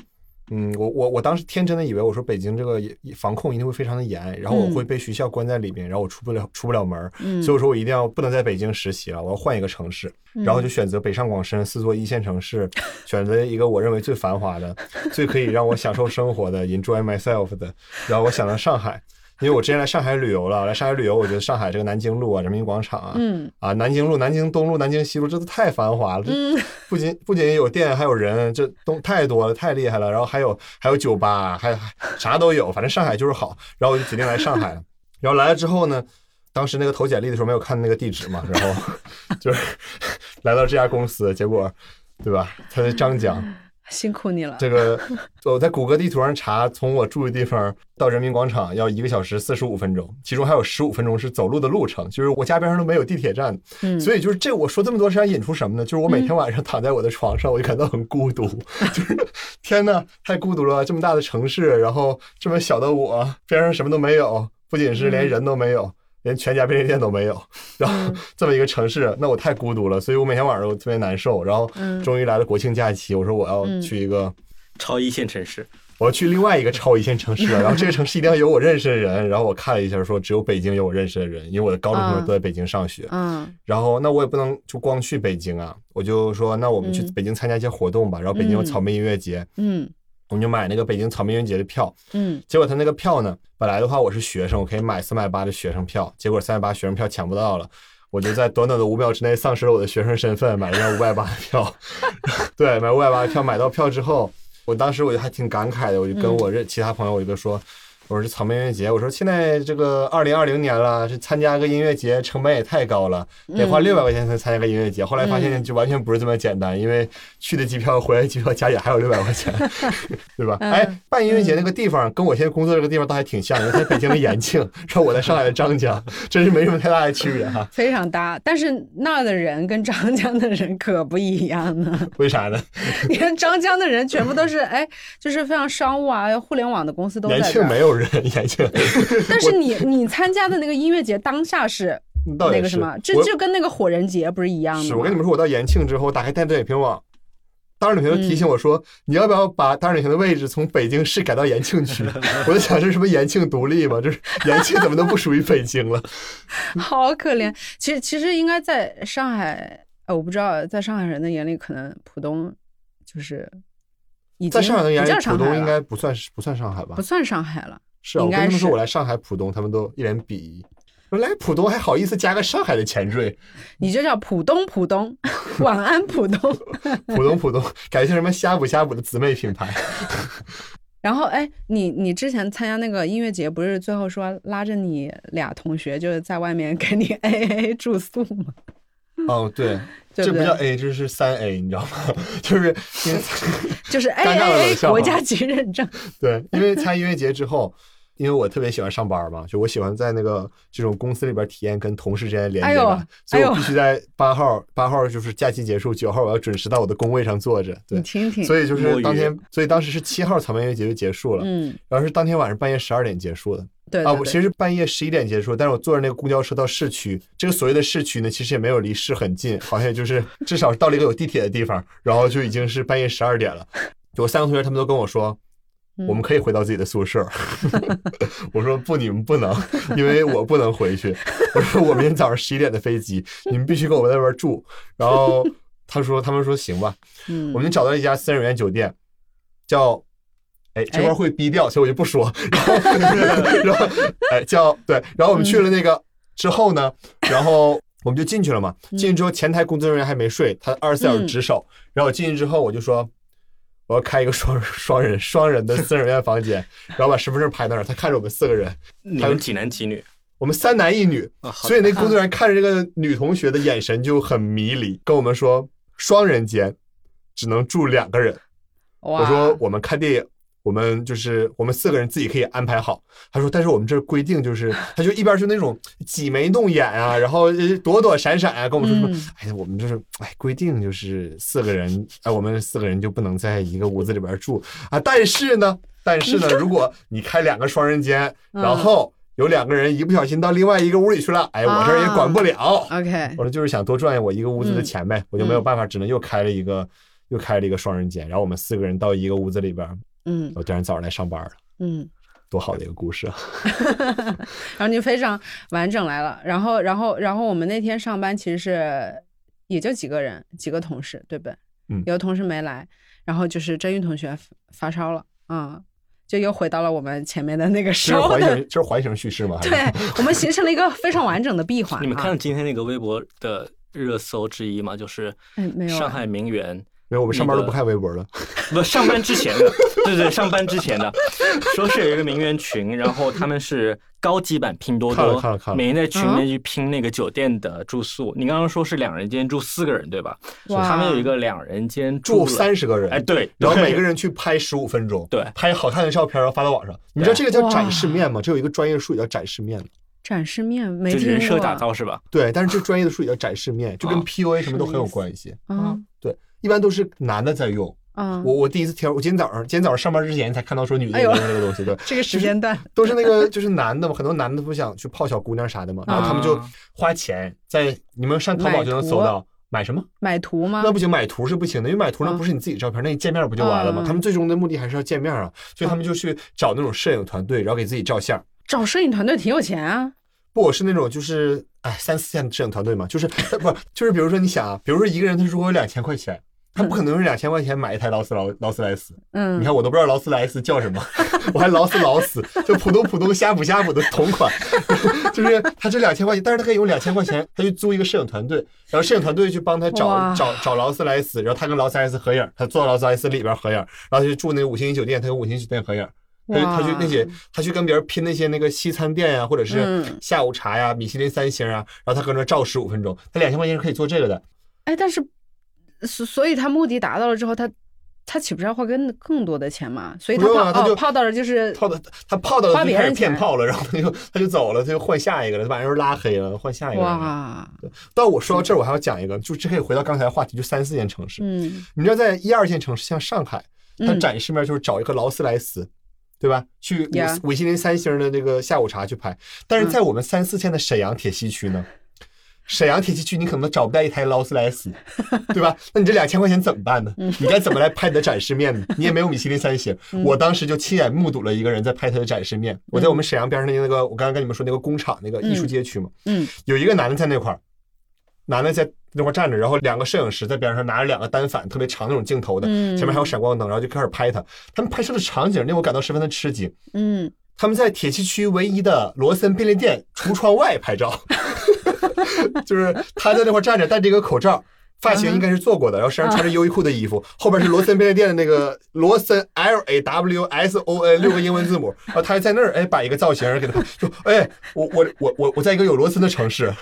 嗯，我我我当时天真的以为我说北京这个防控一定会非常的严，然后我嗯。会被学校关在里面，然后我出不了出不了门，嗯。所以我说我一定要不能在北京实习了，我要换一个城市，然后就嗯选择北上广深四座一线城市，选择一个我认为最繁华的、最可以让我享受生活的、enjoy myself 的，然后我想到上海。因为我之前来上海旅游了，来上海旅游，我觉得上海这个南京路啊、人民广场啊，嗯啊，南京路、南京东路、南京西路，真的太繁华了。这嗯不仅不仅有店，还有人，这东太多了，太厉害了。然后还有还有酒吧，还还啥都有，反正上海就是好。然后我就决定来上海了。然后来了之后呢，当时那个投简历的时候没有看那个地址嘛，然后 就是 来到这家公司，结果对吧？他在张江，辛苦你了。这个我在谷歌地图上查，从我住的地方到人民广场要一个小时四十五分钟，其中还有十五分钟是走路的路程，就是我家边上都没有地铁站，嗯，所以就是这我说这么多是想引出什么呢？就是我每天晚上躺在我的床上，我就感到很孤独，就是天呐，太孤独了！这么大的城市，然后这么小的我，边上什么都没有，不仅是连人都没有。连全家便利店都没有，然后这么一个城市，那我太孤独了，所以我每天晚上我特别难受。然后嗯。终于来了国庆假期，我说我要嗯。去一个超一线城市，我要去另外一个超一线城市，然后这个城市一定要有我认识的人。然后我看了一下，说只有北京有我认识的人，因为我的高中同学都在北京上学。嗯。然后那我也不能就光去北京啊，我就说那我们去嗯。北京参加一些活动吧。然后北京有嗯。草莓音乐节，嗯我们就买那个北京草莓音乐节的票。嗯结果他那个票呢，本来的话我是学生，我可以买三百八的学生票，结果三百八学生票抢不到了。我就在短短的五秒之内丧失了我的学生身份，买了张五百八的票。对，买五百八的票，买到票之后，我当时我就还挺感慨的，我就跟我认其他朋友，我就跟说，我说这草莓音乐节，我说现在这个二零二零年了，这参加个音乐节成本也太高了，得花嗯六百块钱才参加个音乐节。后来发现就完全不是这么简单，因为去的机票、回来机票加起来还有六百块钱，对吧？嗯哎，办音乐节那个地方跟我现在工作这个地方倒还挺像，因为在北京的延庆，说我在上海的张江，真是没什么太大的区别哈。非常搭，但是那儿的人跟张江的人可不一样呢。为啥呢？你看张江的人全部都是哎，就是非常商务啊，互联网的公司都在延。庆没有人，延 庆但是你你参加的那个音乐节当下是那个什么，这我就跟那个火人节不是一样的吗？是我跟你们说，我到延庆之后，打开大众点评网，大众点评提醒我说，你要不要把大众点评的位置从北京市改到延庆区？我就想，这是什么延庆独立吗？就是延庆怎么能不属于北京了？好可怜。其实其实应该在上海，呃，我不知道，在上海人的眼里，可能浦东就是已经在上海的眼里，浦东应该不算是不算上海吧不？算上海了。是啊，我跟他们说我来上海浦东，他们都一脸鄙夷。我来浦东还好意思加个上海的前缀，你就叫浦东浦东，晚安浦东。浦东浦东，感谢什么呷哺呷哺的姊妹品牌。然后哎，你你之前参加那个音乐节，不是最后说拉着你俩同学就是在外面给你 A A 住宿吗？哦，对，对不对这不叫 A，这是三 A，你知道吗？就是因为就是 A 尴尬的 A A 国家级认证。对，因为参音乐节之后，因为我特别喜欢上班嘛，就我喜欢在那个这种公司里边体验跟同事之间的连接哎，所以我必须在八号，八号就是假期结束，九号我要准时到我的工位上坐着。对你，听听，所以就是当天，所以当时是七号草莓音乐节就结束了，嗯，然后是当天晚上半夜十二点结束的。对啊，我其实半夜十一点结束，但是我坐着那个公交车到市区，这个所谓的市区呢，其实也没有离市很近，好像也就是至少到了一个有地铁的地方，然后就已经是半夜十二点了。有三个同学他们都跟我说，嗯我们可以回到自己的宿舍。我说不，你们不能，因为我不能回去。我说我明天早上十一点的飞机，你们必须跟我在那边住。然后他说，他们说行吧，嗯我们就找到一家私人元酒店，叫。哎，这块会逼掉，所以我就不说。然后，然后，哎，叫对，然后我们去了那个之后呢，然后我们就进去了嘛。进去之后，前台工作人员还没睡，他二十四小时值守。然后我进去之后，我就说我要开一个双双人双人的私人院房间，然后把身份证拍那儿。他看着我们四个人，他们几男几女？我们三男一女，啊，所以那工作人员看着这个女同学的眼神就很迷离，跟我们说双人间只能住两个人。我说我们看电影，我们就是我们四个人自己可以安排好。他说，但是我们这儿规定就是，他就一边是那种挤眉弄眼啊，然后呃躲躲闪闪啊，跟我们说什么，嗯哎呀，我们就是哎规定就是四个人，哎，我们四个人就不能在一个屋子里边住啊。但是呢，但是呢，如果你开两个双人间，嗯然后有两个人一不小心到另外一个屋里去了，哎，我这儿也管不了。OK，我说就是想多赚我一个屋子的钱呗，我就没有办法，只能又开了一个又开了一个双人间，然后我们四个人到一个屋子里边，嗯我第二天早上来上班了，嗯，多好的一个故事啊！然后你非常完整来了，然后然后然后我们那天上班其实是也就几个人，几个同事，对不对？嗯有的同事没来，然后就是真玉同学发烧了，嗯，就又回到了我们前面的那个这是烧的环形，这是环形叙事吗？对，我们形成了一个非常完整的闭环。你们看今天那个微博的热搜之一吗？就是上海名媛，没有，我们上班都不看微博了。不上班之前的，对对，上班之前的，说是有一个名媛群，然后他们是高级版拼多看了多看了看了，每天在群里面去拼那个酒店的住宿。你刚刚说是两人间住四个人对吧？哇他们有一个两人间住三十个人，哎，对，然后每个人去拍十五分钟，对拍好看的照片，然后发到网上。你知道这个叫展示面吗？这有一个专业术语叫展示面。展示面没就听过人设打造是吧？对，但是这专业的术语叫展示面，就跟啊 PUA 什么都很有关系。嗯对，一般都是男的在用。嗯，我我第一次听，我今天早上今天早上上班之前才看到说女的哎呦用这个东西，对，这个时间段，都是那个就是男的嘛，很多男的不想去泡小姑娘啥的嘛，然后他们就啊花钱在你们上淘宝就能搜到买什么。买图吗那？不行，买图是不行的，因为买图那啊不是你自己照片，那你见面不就完了吗？他们最终的目的还是要见面啊，所以他们就去找那种摄影团队，然后给自己照相。找摄影团队挺有钱啊。不，我是那种就是哎三四线的摄影团队嘛，就是 不就是比如说你想啊，比如说一个人他如果有两千块钱，他不可能用两千块钱买一台劳斯劳劳斯莱斯。嗯，你看我都不知道劳斯莱斯叫什么，我还劳斯劳斯，就普通普通呷哺呷哺的同款，就是他这两千块钱，但是他可以用两千块钱，他去租一个摄影团队，然后摄影团队去帮他找找找劳斯莱斯，然后他跟劳斯莱斯合影，他坐到劳斯莱斯里边合影，然后他就住那个五星级酒店，他跟五星级酒店合影。他就他去那些，他去跟别人拼那些那个西餐店呀、或者是嗯下午茶呀、米其林三星啊，然后他搁那照十五分钟，他两千块钱是可以做这个的。哎，但是所所以他目的达到了之后，他他岂不是要花更更多的钱嘛？所以他泡啊他就哦泡到了就是泡的他泡到了花就开始别人骗炮了，然后他就他就走了，他就换下一个了，他把人拉黑了，换下一个。哇，但我说到这儿，我还要讲一个，就这可以回到刚才的话题，就三四线城市。嗯你知道，在一二线城市，像上海，它嗯展示面就是找一个劳斯莱斯，对吧？去五五星林三星的那个下午茶去拍。但是在我们三四线的沈阳铁西区呢，沈阳铁西区你可能找不到一台劳斯莱斯，对吧？那你这两千块钱怎么办呢？你该怎么来拍你的展示面呢？你也没有米其林三星。我当时就亲眼目睹了一个人在拍他的展示面。我在我们沈阳边上的那个，我刚刚跟你们说那个工厂那个艺术街区嘛，嗯有一个男的在那块儿，男的在那块站着，然后两个摄影师在边上拿着两个单反特别长那种镜头的，嗯前面还有闪光灯，然后就开始拍他。他们拍摄的场景令我感到十分的吃惊。嗯，他们在铁西区唯一的罗森便利店橱窗外拍照，就是他在那块站着，戴着一个口罩。发型应该是做过的，然后身上穿着优衣库的衣服，后边是罗森便利店的那个罗森 L A W S O N 六个英文字母，然后他还在那儿哎摆一个造型给他说，哎我我我我我在一个有罗森的城市，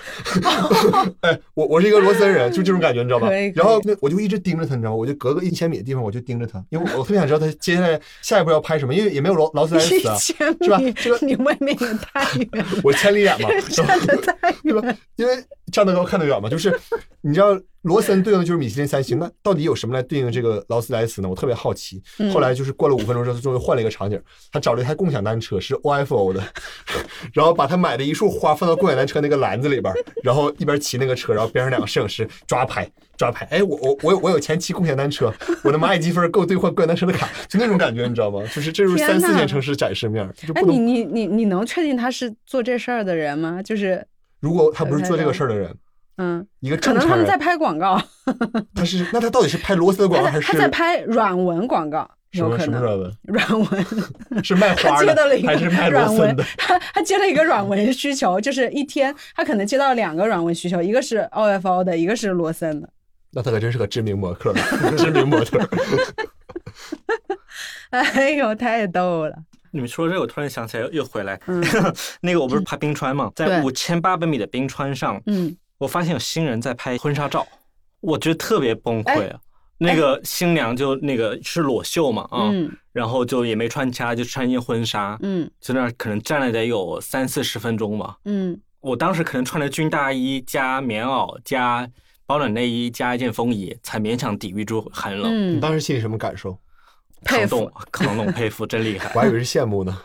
哎我我是一个罗森人，就这种感觉你知道吧？然后那我就一直盯着他，你知道吗？我就隔个一千米的地方我就盯着他，因为我我特别想知道他接下来下一步要拍什么，因为也没有劳劳斯莱一斯啊，是吧？米这个，你外面也太远了，我千里眼嘛，站的太对吧？因为站得高看得远嘛，就是你知道罗森对应的就是米其林三星，那到底有什么来对应这个劳斯莱斯呢？我特别好奇。嗯后来就是过了五分钟之后，他终于换了一个场景，他找了一台共享单车，是 OFO 的，然后把他买的一束花放到共享单车那个篮子里边，然后一边骑那个车，然后边上两个摄影师抓拍抓拍。哎，我我我有我有钱骑共享单车，我的蚂蚁积分够兑换共享单车的卡，就那种感觉，你知道吗？就是这就是三四线城市展示面哎。你你你你能确定他是做这事儿的人吗？就是如果他不是做这个事儿的人，嗯，一个可正常人能他们在，拍广告，他是那他到底是拍螺丝的广告还是他在他在拍软文广告，什么有可能什么软文？软文。是卖花的还是卖螺软文的？，他他接了一个软文需求，就是一天他可能接到两个软文需求，一个是 OFO 的，一个是罗森的。那他可真是个知名模特，知名模特。哎呦，太逗了！你们说这个，我突然想起来，又回来。嗯那个我不是爬冰川嘛，在五千八百米的冰川上，嗯，我发现有新人在拍婚纱照，我觉得特别崩哎溃啊。那个新娘就那个是裸秀嘛啊，嗯然后就也没穿其他，就穿一件婚纱，嗯在那儿可能站了得有三四十分钟吧。嗯我当时可能穿着军大衣加棉袄加保暖内衣加一件风衣，才勉强抵御住寒冷。嗯，你当时心里什么感受？抗冻，抗冻，佩服，真厉害我。还以为是羡慕呢。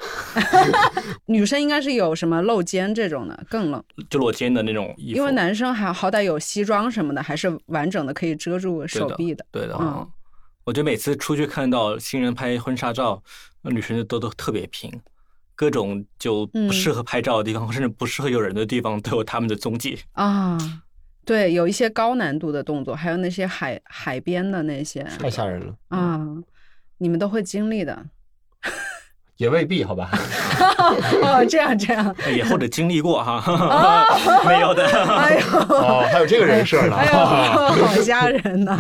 女生应该是有什么露肩这种的更冷，就裸肩的那种衣服，因为男生还好歹有西装什么的，还是完整的可以遮住手臂的。对的，嗯嗯，我觉得每次出去看到新人拍婚纱照，女生都都特别平，各种就不适合拍照的地方，甚至不适合有人的地方，都有他们的踪迹。啊，对，有一些高难度的动作，还有那些海海边的那些太吓人了，啊，你们都会经历的。也未必，好吧？哦，这样这样，也或者经历过哈，没有的。哎呦，哦，还有这个人设呢。哎呦，好吓人呐！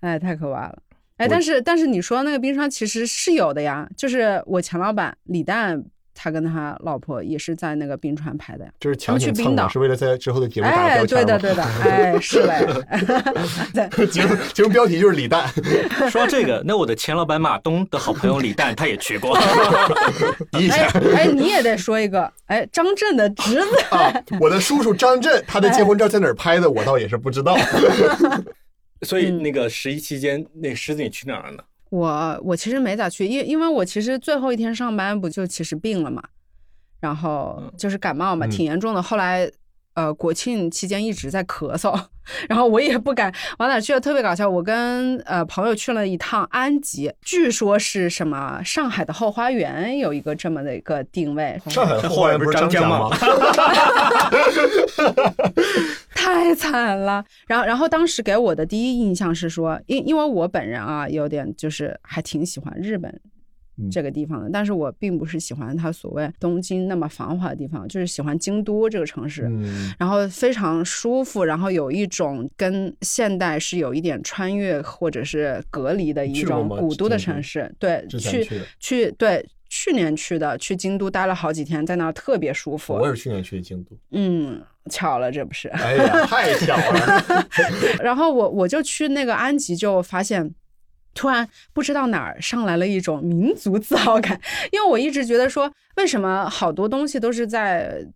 哎，太可怕了。哎，但是但是你说那个冰霜其实是有的呀，就是我前老板李诞，他跟他老婆也是在那个冰川拍的呀。就是强行他们去冰岛是为了在之后的节目打哎，标签哎对的对的，哎，是嘞，对，节目节目标题就是李诞，说到这个，那我的前老板马东的好朋友李诞，他也去过。一哎下哎，你也得说一个，哎，张震的侄子，啊！我的叔叔张震，他的结婚照在哪儿拍的，我倒也是不知道。所以那个十一期间，那个狮子你去哪儿了呢？我我其实没咋去，因因为我其实最后一天上班不就其实病了嘛，然后就是感冒嘛，嗯挺严重的。后来呃国庆期间一直在咳嗽，然后我也不敢往哪儿去，特别搞笑。我跟呃朋友去了一趟安吉，据说是什么上海的后花园有一个这么的一个定位，上海的后花园不是张江吗？太惨了。然后，然后当时给我的第一印象是说，因因为我本人啊，有点就是还挺喜欢日本嗯这个地方的，但是我并不是喜欢它所谓东京那么繁华的地方，就是喜欢京都这个城市。嗯，然后非常舒服，然后有一种跟现代是有一点穿越或者是隔离的一种古都的城市。对，去去对，去年去的，去京都待了好几天，在那儿特别舒服。我也是去年去的京都。嗯，巧了，这不是？哎呀，太巧了！然后我我就去那个安吉，就发现。突然不知道哪儿上来了一种民族自豪感，因为我一直觉得说，为什么好多东西都是在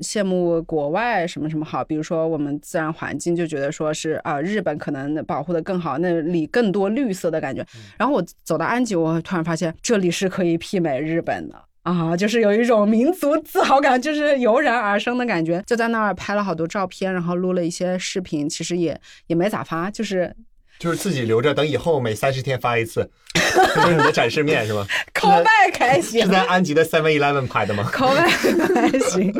羡慕国外什么什么好，比如说我们自然环境就觉得说是啊、日本可能保护的更好，那里更多绿色的感觉。然后我走到安吉，我突然发现这里是可以媲美日本的。啊，就是有一种民族自豪感，就是油然而生的感觉。就在那儿拍了好多照片，然后录了一些视频，其实也也没咋发，就是就是自己留着，等以后每三十天发一次，这是你的展示面是吗？call back 还行是在安吉的 Seven Eleven 拍的吗？，call back 还行，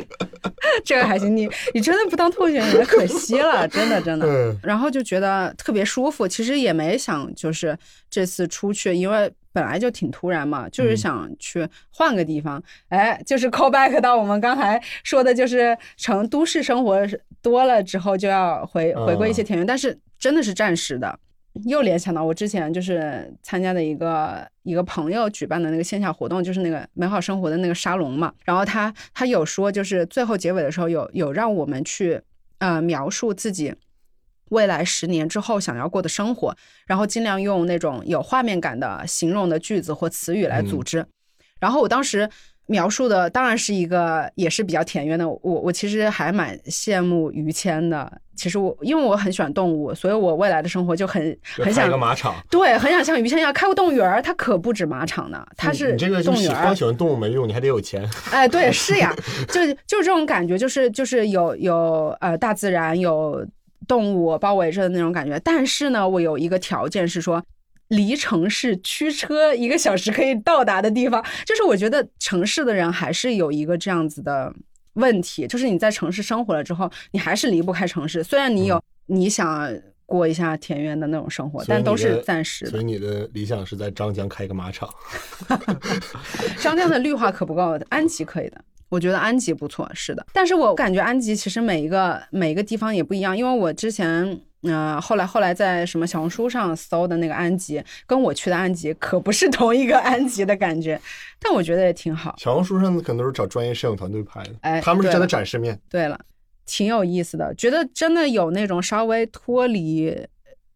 这个还行。你你真的不当候选人可惜了，真的真的。嗯然后就觉得特别舒服，其实也没想就是这次出去，因为本来就挺突然嘛，就是想去换个地方。哎，就是 call back 到我们刚才说的，就是成都市生活多了之后就要回回归一些田园，但是真的是暂时的。又联想到我之前就是参加的一个一个朋友举办的那个线下活动，就是那个美好生活的那个沙龙嘛。然后他他有说，就是最后结尾的时候有有让我们去呃描述自己未来十年之后想要过的生活，然后尽量用那种有画面感的形容的句子或词语来组织。然后我当时描述的当然是一个也是比较田园的。我我其实还蛮羡慕于谦的。其实我因为我很喜欢动物，所以我未来的生活就很很想一个马场。对，很想像于谦一样开个动物园儿。他可不止马场呢，他是你这个就喜动物园儿光喜欢动物没用，你还得有钱。哎，对，是呀，就就是这种感觉，就是就是有有呃大自然有动物包围着的那种感觉。但是呢，我有一个条件是说，离城市驱车一个小时可以到达的地方。就是我觉得城市的人还是有一个这样子的问题，就是你在城市生活了之后，你还是离不开城市。虽然你有、你想过一下田园的那种生活，但都是暂时的所以。你的理想是在张江开一个马场。张江的绿化可不够，安吉可以的。我觉得安吉不错，是的。但是我感觉安吉其实每一个每一个地方也不一样，因为我之前。呃，后来后来在什么小红书上搜的那个安吉，跟我去的安吉可不是同一个安吉的感觉，但我觉得也挺好。小红书上可能都是找专业摄影团队拍的，哎他们是真的展示面。对了，挺有意思的，觉得真的有那种稍微脱离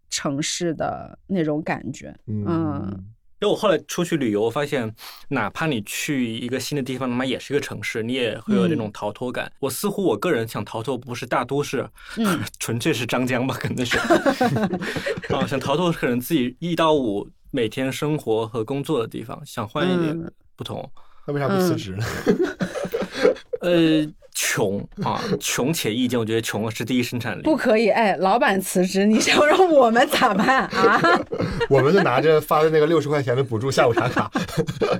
城市的那种感觉。嗯因为我后来出去旅游，我发现哪怕你去一个新的地方，他妈也是一个城市，你也会有那种逃脱感。我似乎我个人想逃脱不是大都市，嗯 纯粹是张江吧，可能是。啊，想逃脱可能自己一到五每天生活和工作的地方，想换一点嗯不同。那为啥不辞职呢？呃，穷 啊，穷且意见，我觉得穷是第一生产力。不可以，哎，老板辞职，你想让我们咋办啊？我们就拿着发的那个六十块钱的补助下午茶卡，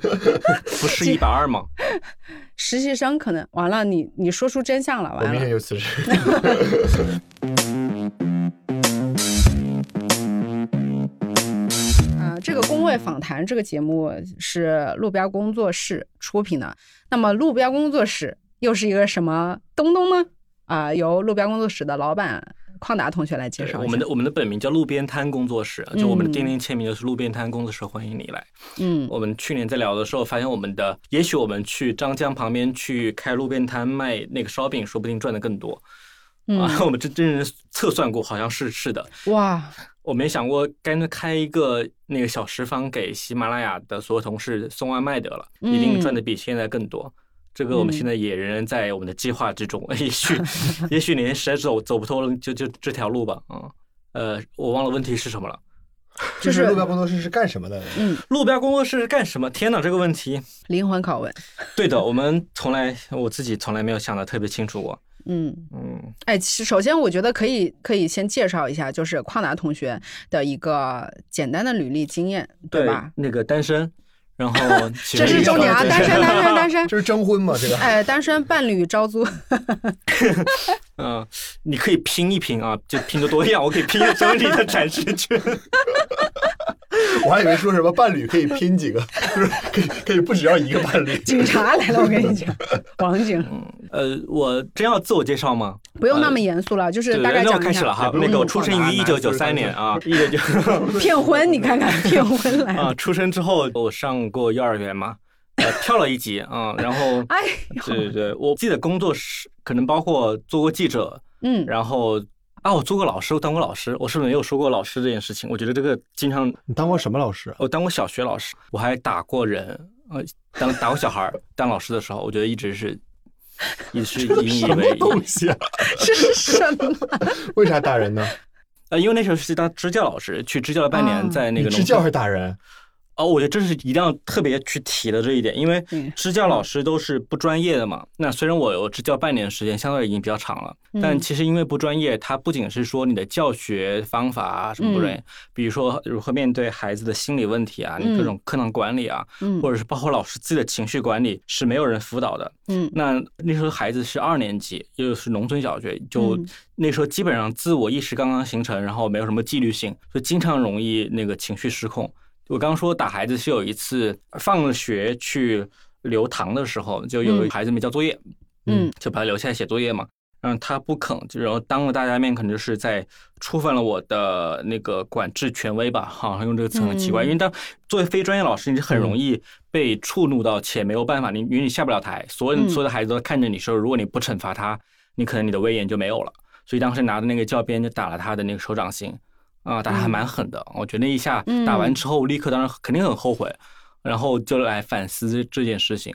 不是一百二吗？实习生可能完了，你你说出真相了，完了。我明天就辞职。啊、这个工位访谈这个节目是路标工作室出品的。那么路标工作室又是一个什么东东呢？啊、由路标工作室的老板邝达同学来介绍。我们的我们的本名叫路边摊工作室，就我们的钉钉签名就是路边摊工作室，欢迎你来。嗯我们去年在聊的时候，发现我们的，也许我们去张江旁边去开路边摊卖那个烧饼，说不定赚的更多。嗯啊，我们真真人测算过，好像是是的。哇，我没想过干脆开一个那个小食坊给喜马拉雅的所有同事送外卖得了，一定赚的比现在更多。这个我们嗯现在也仍然在我们的计划之中，也许 也许哪天实在走走不通了，就就这条路吧。嗯，呃，我忘了问题是什么了。就就是是路标工作室是干什么的？嗯，路标工作室是干什么？天哪，这个问题，灵魂拷问。对的，我们从来我自己从来没有想的特别清楚过。嗯，嗯，哎，其实首先我觉得可以可以先介绍一下，就是旷达同学的一个简单的履历经验，对吧？那个单身，然后 这是重点啊，单身，单身，单身。这是征婚嘛？这个哎，单身伴侣招租，嗯，你可以拼一拼啊，就拼个多样，我可以拼一整理的展示圈。我还以为说什么伴侣可以拼几个，就是可以可以不只要一个伴侣。警察来了，我跟你讲，王警，呃，我真要自我介绍吗？不用那么严肃了，就是大概讲。开始了哈。那个我出生于一九九三年啊，一九九 骗婚，你看看 骗婚来啊，出生之后我上过幼儿园嘛，呃，跳了一级啊，然后哎对对呦，对，我记得工作是可能包括做过记者，嗯，然后啊，我做过老师，我当过老师，我是不是没有说过老师这件事情？我觉得这个经常，你当过什么老师啊？我当过小学老师，我还打过人，呃，当打过小孩儿。当老师的时候，我觉得一直是，一直是引以为东西啊？这是什么？为啥打人呢？呃，因为那时候是当支教老师，去支教了半啊年，在那个支教还打人？哦，我觉得这是一定要特别去提的这一点，因为嗯支教老师都是不专业的嘛。那虽然我有支教半年时间，相对已经比较长了，但嗯其实因为不专业，它不仅是说你的教学方法啊什么不专业，比如说如何面对孩子的心理问题啊，你各种课堂管理啊，嗯或者是包括老师自己的情绪管理，是没有人辅导的。嗯那那时候孩子是二年级，又是农村小学，就嗯那时候基本上自我意识刚刚形成，然后没有什么纪律性，所以经常容易那个情绪失控。我刚刚说打孩子是有一次放学去留堂的时候，就有嗯。孩子没交作业，嗯。就把他留下来写作业嘛。然后他不肯，就然后当着大家面，可能就是在触犯了我的那个管制权威吧，好像用这个词很奇怪，嗯。因为当作为非专业老师，你是很容易被触怒到，且没有办法，你因为你下不了台，所有嗯。所有的孩子都看着你说，如果你不惩罚他，你可能你的威严就没有了。所以当时拿着那个教鞭就打了他的那个手掌心，啊，打的还蛮狠的。我觉得那一下打完之后，立刻当然肯定很后悔，然后就来反思这件事情。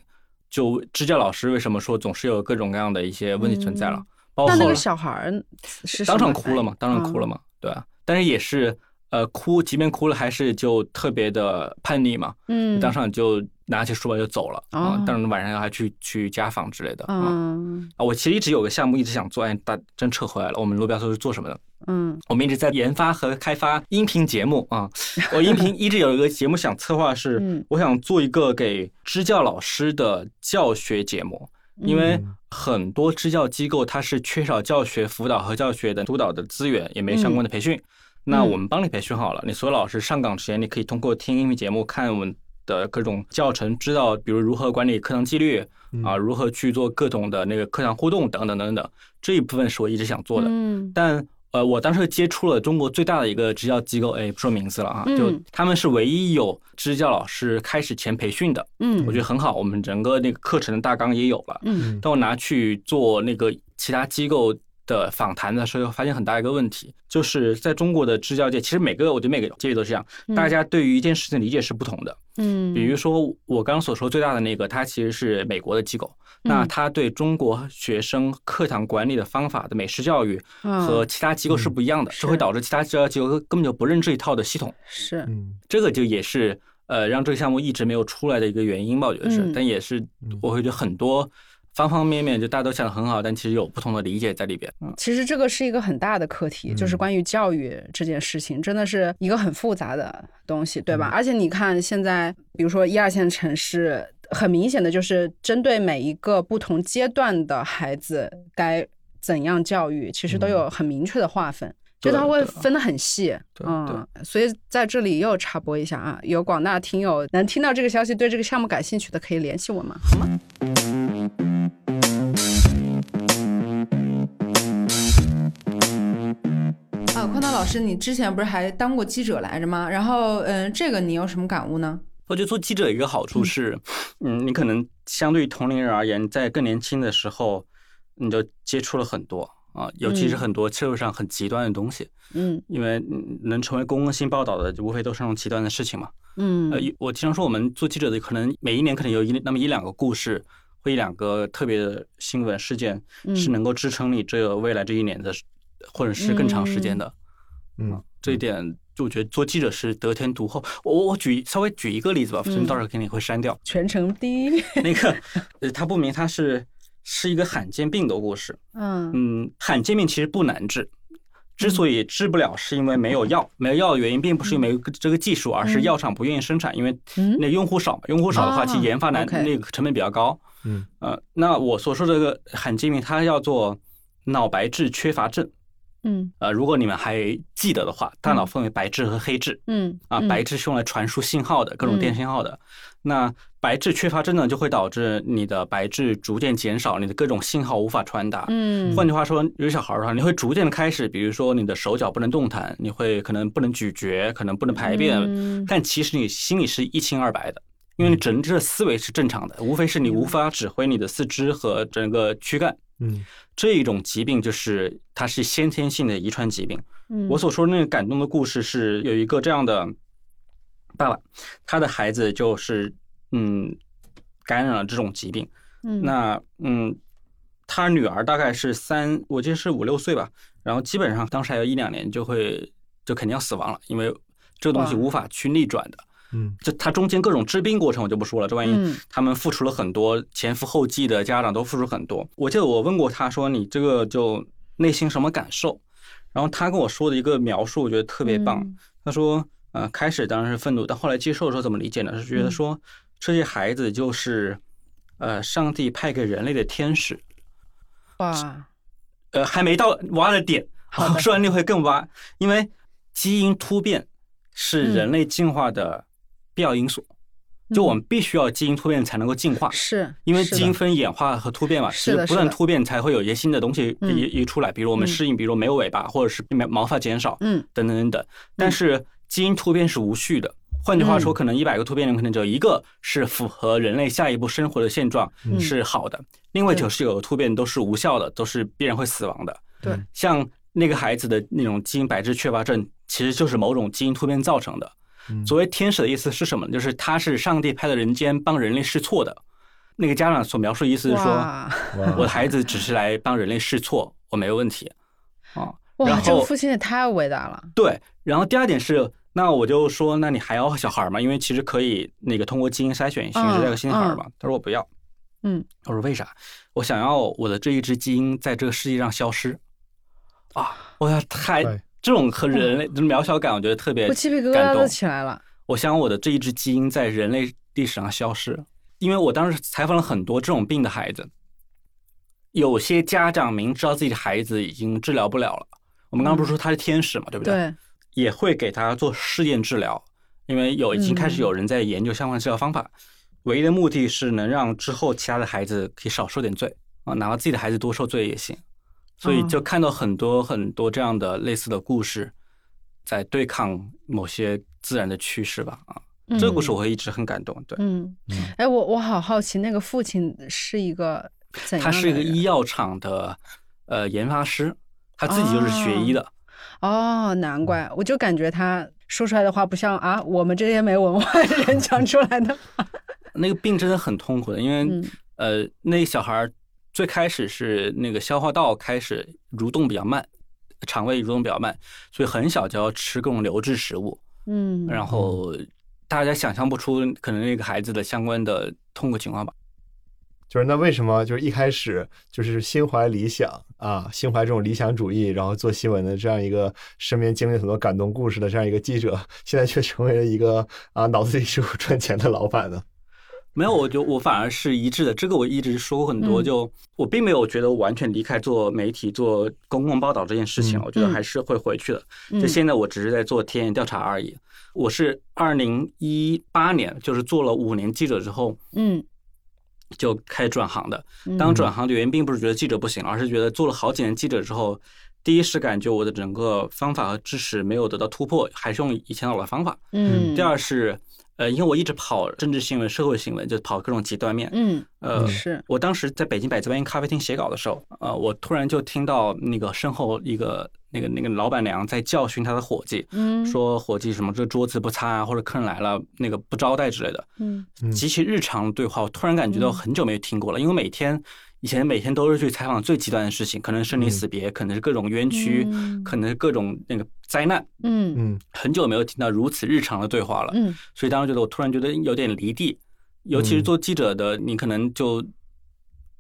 就支教老师为什么说总是有各种各样的一些问题存在了，包括那那个后来小孩儿是当场哭了嘛，当场哭了嗯嘛，对啊，但是也是呃哭，即便哭了还是就特别的叛逆嘛，嗯，当场就拿起书包就走了啊哦，当然晚上还去去家访之类的啊嗯啊，我其实一直有个项目一直想做，哎，大真撤回来了。我们路标说是做什么的？嗯我们一直在研发和开发音频节目啊。我音频一直有一个节目想策划是嗯，我想做一个给支教老师的教学节目，因为嗯很多支教机构它是缺少教学辅导和教学的督导的资源，也没相关的培训。那我们帮你培训好了，你所有老师上岗之前，你可以通过听音频节目，看我们的各种教程，知道比如如何管理课堂纪律啊，如何去做各种的那个课堂互动等等等等。这一部分是我一直想做的，嗯。但呃，我当时接触了中国最大的一个支教机构，哎，不说名字了啊，嗯。就他们是唯一有支教老师开始前培训的，嗯。我觉得很好。我们整个那个课程的大纲也有了，嗯。但我拿去做那个其他机构的访谈的时候，发现很大一个问题，就是在中国的支教界，其实每个我觉得每个界别都是这样，大家对于一件事情理解是不同的。嗯，比如说我刚刚所说最大的那个，它其实是美国的机构，那嗯它对中国学生课堂管理的方法的美式教育和嗯其他机构是不一样的，是这会导致其他支教机构根本就不认这一套的系统。是。嗯。这个就也是呃让这个项目一直没有出来的一个原因吧，我觉得是，嗯。但也是我会觉得很多方方面面就大家都想的很好，但其实有不同的理解在里边。嗯，其实这个是一个很大的课题，就是嗯关于教育这件事情，真的是一个很复杂的东西，对吧？嗯而且你看现在，比如说一二线城市，很明显的就是针对每一个不同阶段的孩子该怎样教育，其实都有很明确的划分。就对它会分得很细，对嗯，所以在这里又插播一下啊，有广大听友能听到这个消息，对这个项目感兴趣的，可以联系我们，好吗？啊，宽涛老师，你之前不是还当过记者来着吗？然后，嗯，这个你有什么感悟呢？我觉得做记者一个好处是，嗯，你可能相对于同龄人而言，在更年轻的时候，你就接触了很多啊，尤其是嗯很多社会上很极端的东西，嗯因为嗯能成为公共性报道的，无非都是那种极端的事情嘛。嗯呃，我经常说，我们做记者的，可能每一年可能有一那么一两个故事，或一两个特别的新闻事件，是嗯能够支撑你这个未来这一年的，或者是更长时间的。嗯这一点，就我觉得做记者是得天独厚。我我我举稍微举一个例子吧，反正到时候肯定会删掉。全程第一，那个，呃，他不明，他是是一个罕见病的故事。嗯嗯，罕见病其实不难治，之所以治不了，是因为没有药。没有药的原因，并不是因为这个技术，而是药厂不愿意生产，因为嗯那用户少嘛。用户少的话，哦其实研发难，那个成本比较高。嗯呃，那我所说的这个罕见病，它叫做脑白质缺乏症。嗯呃，如果你们还记得的话，大脑分为白质和黑质。嗯啊，白质是用来传输信号的，各种电信号的。那白质缺乏症呢，就会导致你的白质逐渐减少，你的各种信号无法传达。嗯，换句话说，有小孩儿的话，你会逐渐的开始，比如说你的手脚不能动弹，你会可能不能咀嚼，可能不能排便，嗯但其实你心里是一清二白的，因为你整体的思维是正常的，无非是你无法指挥你的四肢和整个躯干。嗯这一种疾病就是它是先天性的遗传疾病。嗯我所说的那个感动的故事是有一个这样的爸爸，他的孩子就是嗯感染了这种疾病。嗯那嗯，他女儿大概是三，我记得是五六岁吧，然后基本上当时还有一两年就会就肯定要死亡了，因为这个东西无法去逆转的。嗯就他中间各种治病过程我就不说了，这万一嗯他们付出了很多，前赴后继的家长都付出很多。我记得我问过他说：“你这个就内心什么感受？”然后他跟我说的一个描述，我觉得特别棒。嗯他说：“呃，开始当然是愤怒，但后来接受的时候怎么理解呢？是觉得说这些孩子就是呃上帝派给人类的天使。哇，呃，还没到挖的点，好 说完你会更挖，因为基因突变是嗯。人类进化的必要因素。就我们必须要基因突变才能够进化，是。因为基因分演化和突变嘛，是的只有不断突变才会有一些新的东西嗯一一出来，比如我们嗯。适应，比如没有尾巴，或者是毛毛发减少，嗯。等等等等。但是基因突变是无序的，换句话说，嗯可能一百个突变里面可能只有一个是符合人类下一步生活的现状嗯是好的，另外对九十九个突变都是无效的，都是必然会死亡的。对像那个孩子的那种基因白质缺乏症，其实就是某种基因突变造成的。嗯所谓天使的意思是什么呢？就是他是上帝派到人间帮人类试错的。那个家长所描述的意思是说，我的孩子只是来帮人类试错，我没有问题啊。哇，然后这个父亲也太伟大了。对，然后第二点是，那我就说，那你还要小孩吗？因为其实可以那个通过基因筛选形式带个新孩儿嘛。他说我不要。嗯，我说为啥？我想要我的这一只基因在这个世界上消失。啊，我要太这种和人类这种渺小感，我觉得特别我鸡皮疙感动瘩都起来了。我想我的这一只基因在人类历史上消失，因为我当时采访了很多这种病的孩子，有些家长明知道自己的孩子已经治疗不了了，我们刚刚不是说他是天使嘛，对不对？对，也会给他做试验治疗，因为有已经开始有人在研究相关治疗方法，唯一的目的是能让之后其他的孩子可以少受点罪啊，哪怕自己的孩子多受罪也行。所以就看到很多很多这样的类似的故事，在对抗某些自然的趋势吧啊。这个故事我会一直很感动，对，嗯，哎，我我好好奇，那个父亲是一个怎样他是一个医药厂的呃研发师，他自己就是学医的，哦，难怪，我就感觉他说出来的话不像啊我们这些没文化的人讲出来的话。那个病真的很痛苦的，因为、嗯呃，那个小孩儿最开始是那个消化道开始蠕动比较慢，肠胃蠕动比较慢，所以很小就要吃各种流质食物，嗯，然后大家想象不出可能那个孩子的相关的痛苦情况吧。就是那为什么就是一开始就是心怀理想啊，心怀这种理想主义，然后做新闻的这样一个身边经历很多感动故事的这样一个记者，现在却成为了一个啊脑子里只有赚钱的老板呢？没有，我就我反而是一致的。这个我一直说过很多，嗯就我并没有觉得我完全离开做媒体、做公共报道这件事情，嗯我觉得还是会回去的。嗯就现在我只是在做田野调查而已。我是二零一八年，就是做了五年记者之后，嗯就开始转行的。嗯当转行的原因并不是觉得记者不行，而是觉得做了好几年记者之后，第一是感觉我的整个方法和知识没有得到突破，还是用以前老的方法。嗯，第二是，呃，因为我一直跑政治新闻、社会新闻，就跑各种极端面。嗯呃，是我当时在北京百子湾咖啡厅写稿的时候，呃，我突然就听到那个身后一个那个那个老板娘在教训他的伙计，嗯。说伙计什么这桌子不擦啊，或者客人来了那个不招待之类的，嗯。极其日常的对话，我突然感觉到很久没有听过了，因为每天以前每天都是去采访最极端的事情，可能生离死别，可能是各种冤屈，嗯。可能是各种那个灾难，嗯。嗯很久没有听到如此日常的对话了。嗯。所以当时觉得我突然觉得有点离地，尤其是做记者的，你可能就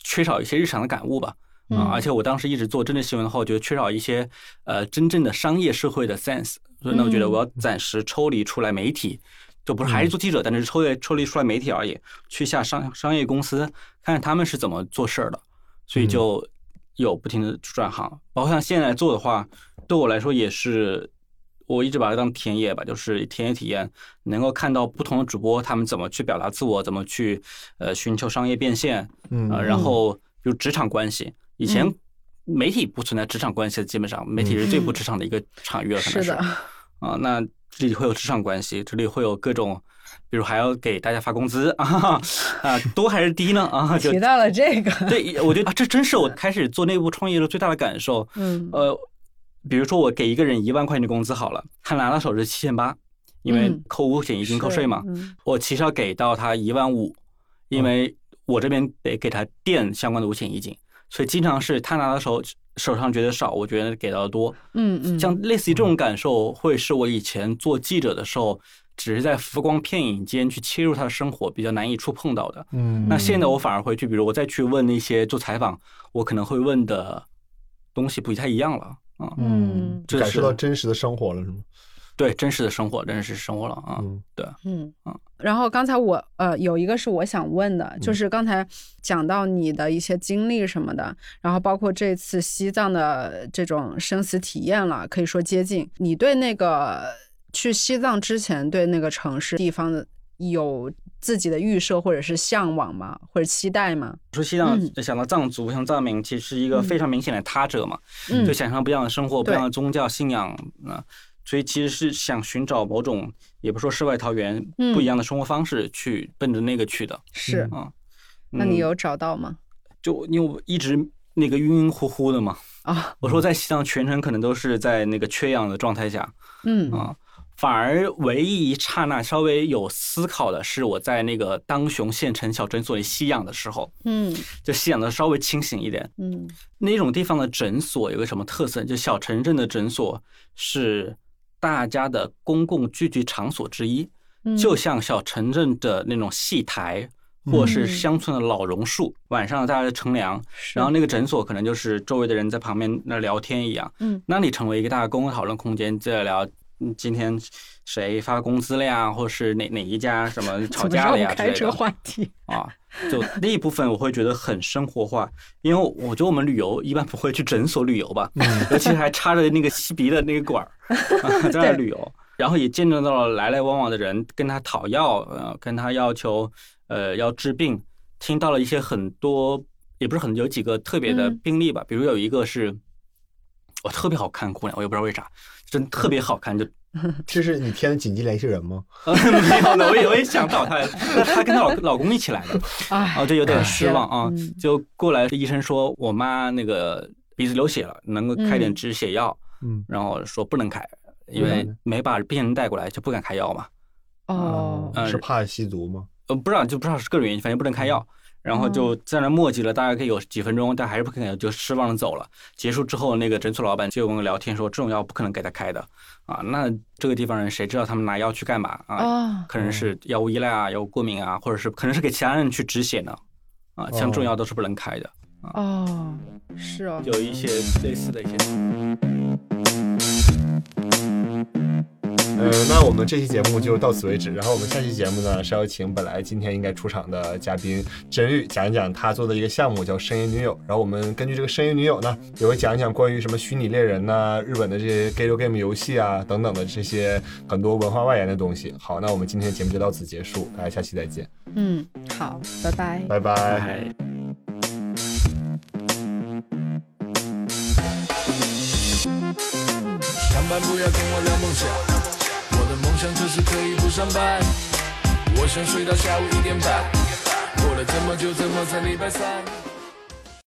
缺少一些日常的感悟吧。嗯。啊，而且我当时一直做政治新闻的话，我觉得缺少一些呃真正的商业社会的 sense，所以呢，我觉得我要暂时抽离出来媒体，就不是还是做记者，但是抽离抽离出来媒体而已，去下商商业公司，看看他们是怎么做事儿的，所以就有不停的转行，包括像现在做的话，对我来说也是。我一直把它当田野吧，就是田野体验，能够看到不同的主播他们怎么去表达自我，怎么去呃寻求商业变现，嗯呃，然后比如职场关系，以前媒体不存在职场关系的，基本上媒体是最不职场的一个场域了，可能是是的，啊，那这里会有职场关系，这里会有各种，比如还要给大家发工资啊 啊，多还是低呢啊？就提到了这个，对，我觉得啊，这真是我开始做内部创业的最大的感受。嗯呃，比如说我给一个人一万块钱的工资好了，他拿到手是七千八，因为嗯扣五险一金扣税嘛，嗯我其实要给到他一万五，因为我这边得给他垫相关的五险一金，所以经常是他拿到手手上觉得少，我觉得给到的多。嗯嗯，像类似于这种感受，会是我以前做记者的时候，只是在浮光片影间去切入他的生活，比较难以触碰到的。嗯那现在我反而会去，比如我再去问那些做采访，我可能会问的东西不太一样了啊。嗯这感受到真实的生活了是吗？对真实的生活，真实生活了啊。嗯嗯嗯，然后刚才我呃有一个是我想问的，就是刚才讲到你的一些经历什么的，然后包括这次西藏的这种生死体验了，可以说接近。你对那个去西藏之前对那个城市地方的有自己的预设或者是向往吗？或者期待吗？说西藏嗯想到藏族，像藏民，其实是一个非常明显的他者嘛，嗯就想象不一样的生活，不一样的宗教信仰啊、所以其实是想寻找某种，也不说世外桃源，嗯不一样的生活方式，去奔着那个去的是，啊。嗯那你有找到吗？就因为我一直那个晕晕乎乎的嘛，啊，我说在西藏全程可能都是在那个缺氧的状态下嗯啊，反而唯一一刹那稍微有思考的是，我在那个当雄县城小诊所里吸氧的时候，嗯就吸氧的稍微清醒一点。嗯那种地方的诊所有个什么特色？就小城镇的诊所是大家的公共聚集场所之一，嗯，就像小城镇的那种戏台。或是嗯乡村的老榕树，晚上大家乘凉，然后那个诊所可能就是周围的人在旁边那聊天一样，嗯，那里成为一个大家公共讨论空间，在聊嗯今天谁发工资了呀，或者是哪哪一家什么 吵架了呀之类的。话题？啊，就那一部分我会觉得很生活化，因为我觉得我们旅游一般不会去诊所旅游吧，尤其还插着那个吸鼻的那个管儿、啊、在那旅游，然后也见证到了来来往往的人跟他讨药，呃，跟他要求呃要治病，听到了一些很多也不是很有几个特别的嗯病例吧，比如有一个是。我特别好看姑娘，我也不知道为啥，真特别好看，就 这是你添的紧急联系人吗？呃 没有的，我也我也想找她，她跟她老老公一起来的，哎，哦，这有点失望啊嗯。就过来，医生说我妈那个鼻子流血了，能够开点嗯止血药，嗯，然后说不能开，因为没把病人带过来，就不敢开药嘛。哦，嗯是怕吸毒吗？呃，不知道就不知道是各种原因，反正不能开药。然后就在那磨叽了，大概可以有几分钟，但还是不肯，就失望的走了。结束之后，那个诊所老板就跟我聊天说，这种药不可能给他开的啊。那这个地方人谁知道他们拿药去干嘛啊？哦，可能是药物依赖啊，药物过敏啊，或者是可能是给其他人去止血呢，啊，像这种药都是不能开的啊，哦，是哦，有一些类似的一些。呃，那我们这期节目就到此为止。然后我们下期节目呢是要请本来今天应该出场的嘉宾真玉讲一讲他做的一个项目叫“声音女友”。然后我们根据这个“声音女友”呢，也会讲一讲关于什么虚拟猎人呐、日本的这些 gay game 游戏啊等等的这些很多文化外延的东西。好，那我们今天的节目就到此结束，大家下期再见，嗯，好，拜拜。拜拜。不要跟我聊梦想，我的梦想就是可以不上班。我想睡到下午一点半，过了这么久，怎么才礼拜三？